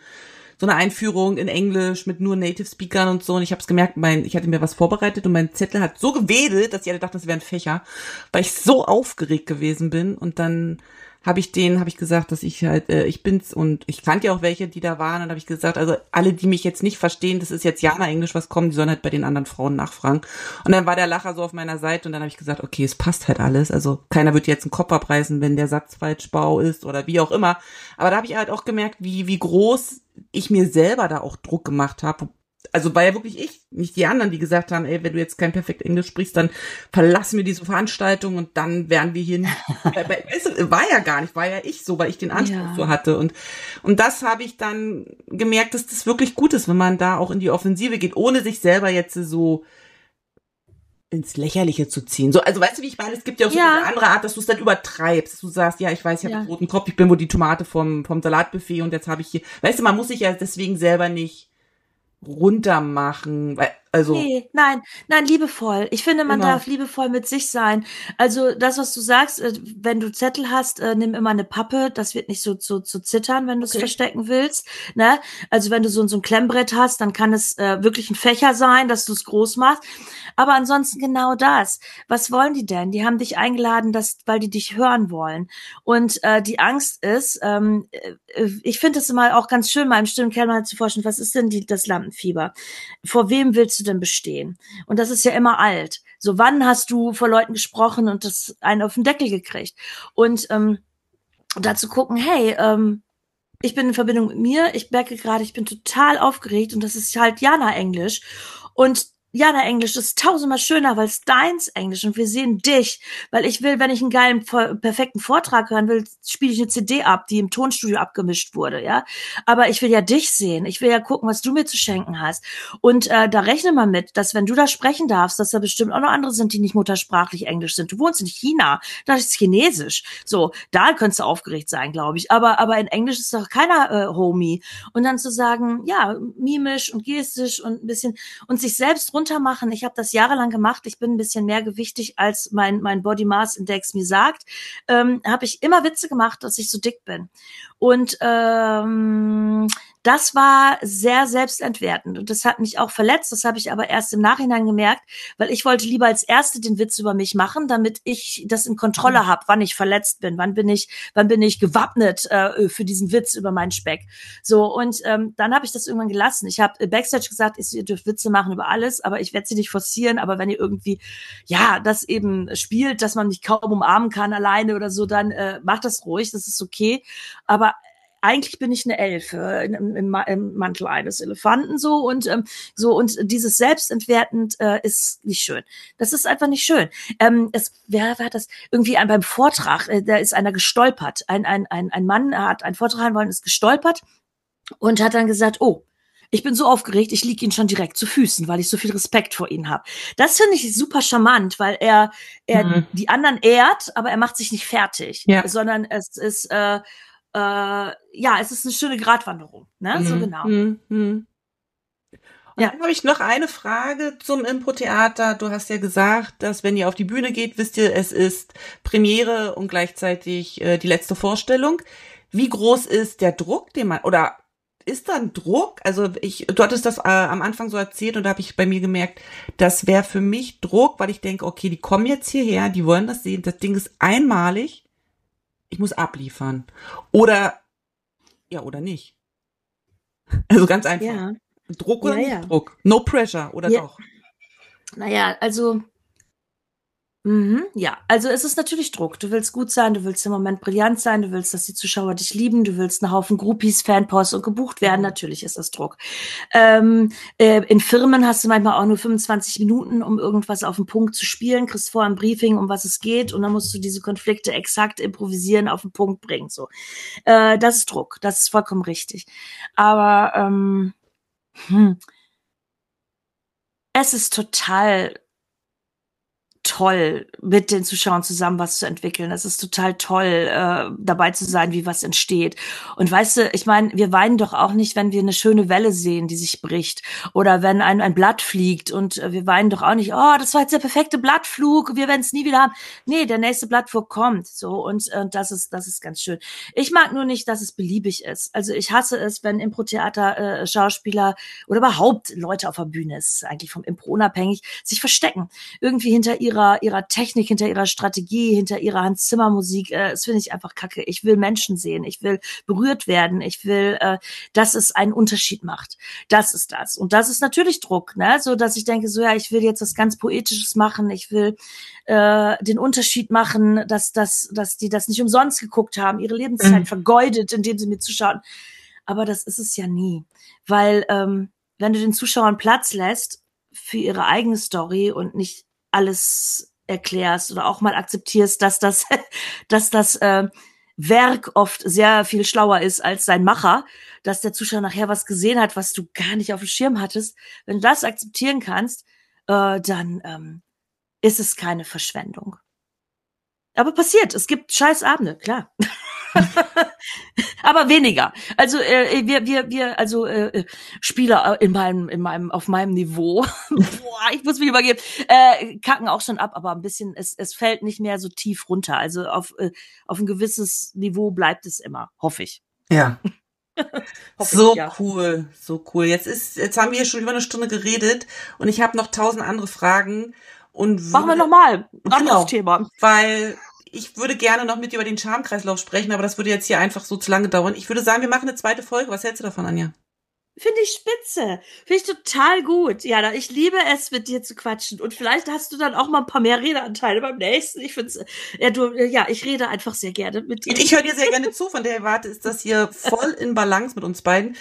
S1: so eine Einführung in Englisch mit nur Native Speakern und so und ich habe es gemerkt, mein ich hatte mir was vorbereitet und mein Zettel hat so gewedelt, dass ich alle dachten, das wären Fächer, weil ich so aufgeregt gewesen bin und dann habe ich denen, habe ich gesagt, dass ich halt, äh, ich bin's und ich kannte ja auch welche, die da waren und habe ich gesagt, also alle, die mich jetzt nicht verstehen, das ist jetzt Jana Englisch, was kommt, die sollen halt bei den anderen Frauen nachfragen. Und dann war der Lacher so auf meiner Seite und dann habe ich gesagt, okay, es passt halt alles. Also keiner wird jetzt einen Kopf abreißen, wenn der Satz falsch bau ist oder wie auch immer. Aber da habe ich halt auch gemerkt, wie, wie groß ich mir selber da auch Druck gemacht habe, also war ja wirklich ich, nicht die anderen, die gesagt haben, ey, wenn du jetzt kein perfekt Englisch sprichst, dann verlassen wir diese Veranstaltung und dann wären wir hier nicht. [laughs] war ja gar nicht, war ja ich so, weil ich den Anspruch ja. so hatte. Und, und das habe ich dann gemerkt, dass das wirklich gut ist, wenn man da auch in die Offensive geht, ohne sich selber jetzt so ins Lächerliche zu ziehen. So, also weißt du, wie ich meine? Es gibt ja auch so ja. eine andere Art, dass du es dann übertreibst. Dass du sagst, ja, ich weiß, ich habe ja. einen roten Kopf, ich bin wohl die Tomate vom, vom Salatbuffet und jetzt habe ich hier. Weißt du, man muss sich ja deswegen selber nicht runtermachen, weil also
S2: nee, nein, nein, liebevoll. Ich finde, man genau. darf liebevoll mit sich sein. Also das, was du sagst, äh, wenn du Zettel hast, äh, nimm immer eine Pappe. Das wird nicht so zu so, so zittern, wenn du es okay. verstecken willst. Ne? Also wenn du so, so ein Klemmbrett hast, dann kann es äh, wirklich ein Fächer sein, dass du es groß machst. Aber ansonsten genau das. Was wollen die denn? Die haben dich eingeladen, dass, weil die dich hören wollen. Und äh, die Angst ist, ähm, äh, ich finde es immer auch ganz schön, mal im stillen Keller zu forschen, was ist denn die, das Lampenfieber? Vor wem willst du du denn bestehen? Und das ist ja immer alt. So, wann hast du vor Leuten gesprochen und das einen auf den Deckel gekriegt? Und ähm, dazu gucken, hey, ähm, ich bin in Verbindung mit mir, ich merke gerade, ich bin total aufgeregt und das ist halt Jana Englisch. Und Jana Englisch ist tausendmal schöner, weil es deins Englisch und wir sehen dich, weil ich will, wenn ich einen geilen, perfekten Vortrag hören will, spiele ich eine CD ab, die im Tonstudio abgemischt wurde, ja. Aber ich will ja dich sehen, ich will ja gucken, was du mir zu schenken hast. Und äh, da rechne mal mit, dass wenn du da sprechen darfst, dass da bestimmt auch noch andere sind, die nicht muttersprachlich Englisch sind. Du wohnst in China, das ist Chinesisch. So, da könntest du aufgeregt sein, glaube ich. Aber aber in Englisch ist doch keiner äh, Homie. Und dann zu sagen, ja, mimisch und gestisch und ein bisschen und sich selbst runter machen. Ich habe das jahrelang gemacht. Ich bin ein bisschen mehr gewichtig, als mein, mein Body Mass Index mir sagt. Ähm, habe ich immer Witze gemacht, dass ich so dick bin. Und ähm, das war sehr selbstentwertend und das hat mich auch verletzt. Das habe ich aber erst im Nachhinein gemerkt, weil ich wollte lieber als Erste den Witz über mich machen, damit ich das in Kontrolle mhm. habe, wann ich verletzt bin, wann bin ich, wann bin ich gewappnet äh, für diesen Witz über meinen Speck. So und ähm, dann habe ich das irgendwann gelassen. Ich habe backstage gesagt, ihr dürft Witze machen über alles, aber ich werde sie nicht forcieren. Aber wenn ihr irgendwie ja das eben spielt, dass man mich kaum umarmen kann alleine oder so, dann äh, macht das ruhig, das ist okay. Aber eigentlich bin ich eine Elfe im, im, im Mantel eines Elefanten so und ähm, so und dieses selbstentwertend äh, ist nicht schön. Das ist einfach nicht schön. Ähm, es wer war das irgendwie ein, beim Vortrag, äh, da ist einer gestolpert. Ein ein ein ein Mann hat einen Vortrag halten wollen, ist gestolpert und hat dann gesagt, oh ich bin so aufgeregt, ich lieg ihn schon direkt zu Füßen, weil ich so viel Respekt vor ihnen habe. Das finde ich super charmant, weil er, er mhm. die anderen ehrt, aber er macht sich nicht fertig, ja. sondern es ist äh, äh, ja, es ist eine schöne Gratwanderung. Ne? Mhm. So genau. Mhm.
S1: Und ja. dann habe ich noch eine Frage zum Impro-Theater. Du hast ja gesagt, dass wenn ihr auf die Bühne geht, wisst ihr, es ist Premiere und gleichzeitig äh, die letzte Vorstellung. Wie groß ist der Druck, den man, oder ist da ein Druck? Also ich, du hattest das äh, am Anfang so erzählt und da habe ich bei mir gemerkt, das wäre für mich Druck, weil ich denke, okay, die kommen jetzt hierher, die wollen das sehen, das Ding ist einmalig, ich muss abliefern. Oder ja, oder nicht. [laughs] Also ganz einfach. Ja. Druck oder ja, nicht ja. Druck? No pressure oder ja. doch?
S2: Naja, also Mhm, ja, also es ist natürlich Druck. Du willst gut sein, du willst im Moment brillant sein, du willst, dass die Zuschauer dich lieben, du willst einen Haufen Groupies, Fanposts und gebucht werden. Mhm. Natürlich ist das Druck. Ähm, äh, in Firmen hast du manchmal auch nur 25 Minuten, um irgendwas auf den Punkt zu spielen, kriegst vor ein Briefing, um was es geht, und dann musst du diese Konflikte exakt improvisieren, auf den Punkt bringen. So, äh, das ist Druck. Das ist vollkommen richtig. Aber ähm, hm, es ist total toll, mit den Zuschauern zusammen was zu entwickeln. Es ist total toll, äh, dabei zu sein, wie was entsteht. Und weißt du, ich meine, wir weinen doch auch nicht, wenn wir eine schöne Welle sehen, die sich bricht. Oder wenn ein, ein Blatt fliegt und äh, wir weinen doch auch nicht, oh, das war jetzt der perfekte Blattflug, wir werden es nie wieder haben. Nee, der nächste Blattflug kommt. So, und, und äh, das ist, das ist ganz schön. Ich mag nur nicht, dass es beliebig ist. Also ich hasse es, wenn Impro-Theater äh, Schauspieler oder überhaupt Leute auf der Bühne, ist eigentlich vom Impro unabhängig, sich verstecken. Irgendwie hinter ihrer ihrer, ihrer Technik, hinter ihrer Strategie, hinter ihrer Hans Zimmer Musik. Äh, das finde ich einfach kacke. Ich will Menschen sehen. Ich will berührt werden. Ich will, äh, dass es einen Unterschied macht. Das ist das. Und das ist natürlich Druck, ne? So, dass ich denke, so, ja, ich will jetzt was ganz Poetisches machen. Ich will äh, den Unterschied machen, dass, dass, dass die das nicht umsonst geguckt haben, ihre Lebenszeit mhm. vergeudet, indem sie mir zuschauen. Aber das ist es ja nie. Weil, ähm, wenn du den Zuschauern Platz lässt für ihre eigene Story und nicht alles erklärst oder auch mal akzeptierst, dass das, [laughs] dass das äh, Werk oft sehr viel schlauer ist als sein Macher, dass der Zuschauer nachher was gesehen hat, was du gar nicht auf dem Schirm hattest. Wenn du das akzeptieren kannst, äh, dann ähm, ist es keine Verschwendung. Aber passiert, es gibt scheiß Abende, klar. [laughs] [laughs] aber weniger. Also äh, wir wir wir also äh, äh Spieler äh, in meinem in meinem auf meinem Niveau. [laughs] Boah, ich muss mich übergeben. Äh, kacken auch schon ab, aber ein bisschen es es fällt nicht mehr so tief runter. Also auf äh, auf ein gewisses Niveau bleibt es immer, hoffe ich.
S1: Ja. [laughs] so ich, ja. cool, so cool. Jetzt ist jetzt haben wir hier schon über eine Stunde geredet und ich habe noch tausend andere Fragen und
S2: machen wir noch mal anderes genau, Thema,
S1: weil ich würde gerne noch mit dir über den Charmkreislauf sprechen, aber das würde jetzt hier einfach so zu lange dauern. Ich würde sagen, wir machen eine zweite Folge. Was hältst du davon, Anja?
S2: Finde ich spitze. Finde ich total gut. Ja, ich liebe es, mit dir zu quatschen. Und vielleicht hast du dann auch mal ein paar mehr Redeanteile beim nächsten. Ich finde ja, du, ja, ich rede einfach sehr gerne mit
S1: dir. Ich höre dir sehr gerne zu. Von der Warte ist das hier voll in Balance mit uns beiden.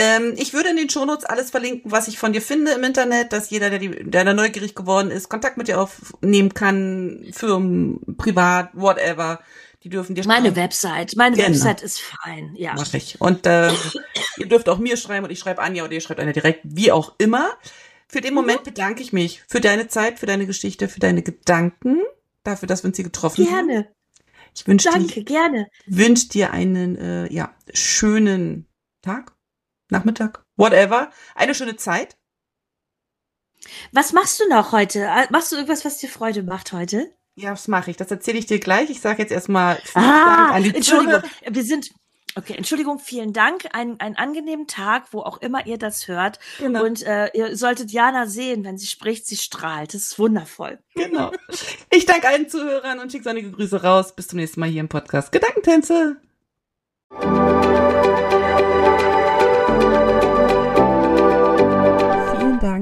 S1: Ähm, ich würde in den Shownotes alles verlinken, was ich von dir finde im Internet, dass jeder, der, die, der da neugierig geworden ist, Kontakt mit dir aufnehmen kann, Firmen, privat, whatever. Die dürfen dir
S2: Meine Website, meine genau. Website ist fein, ja.
S1: Mach ich. Und äh, ihr dürft auch mir schreiben und ich schreibe Anja oder ihr schreibt Anja direkt, wie auch immer. Für den Moment mhm. bedanke ich mich für deine Zeit, für deine Geschichte, für deine Gedanken, dafür, dass wir uns hier getroffen
S2: gerne. haben.
S1: Gerne. Ich wünsche
S2: dir, gerne.
S1: Wünsche dir einen äh, ja, schönen Tag Nachmittag, whatever. Eine schöne Zeit.
S2: Was machst du noch heute? Äh, machst du irgendwas, was dir Freude macht heute?
S1: Ja, was mache ich? Das erzähle ich dir gleich. Ich sage jetzt erstmal
S2: ah, an die Entschuldigung, Zuhörer. wir sind Okay, Entschuldigung, vielen Dank. Ein, einen angenehmen Tag, wo auch immer ihr das hört. Genau. Und äh, ihr solltet Jana sehen, wenn sie spricht, sie strahlt. Das ist wundervoll.
S1: Genau. Ich danke allen Zuhörern und schicke sonnige Grüße raus. Bis zum nächsten Mal hier im Podcast Gedankentänze.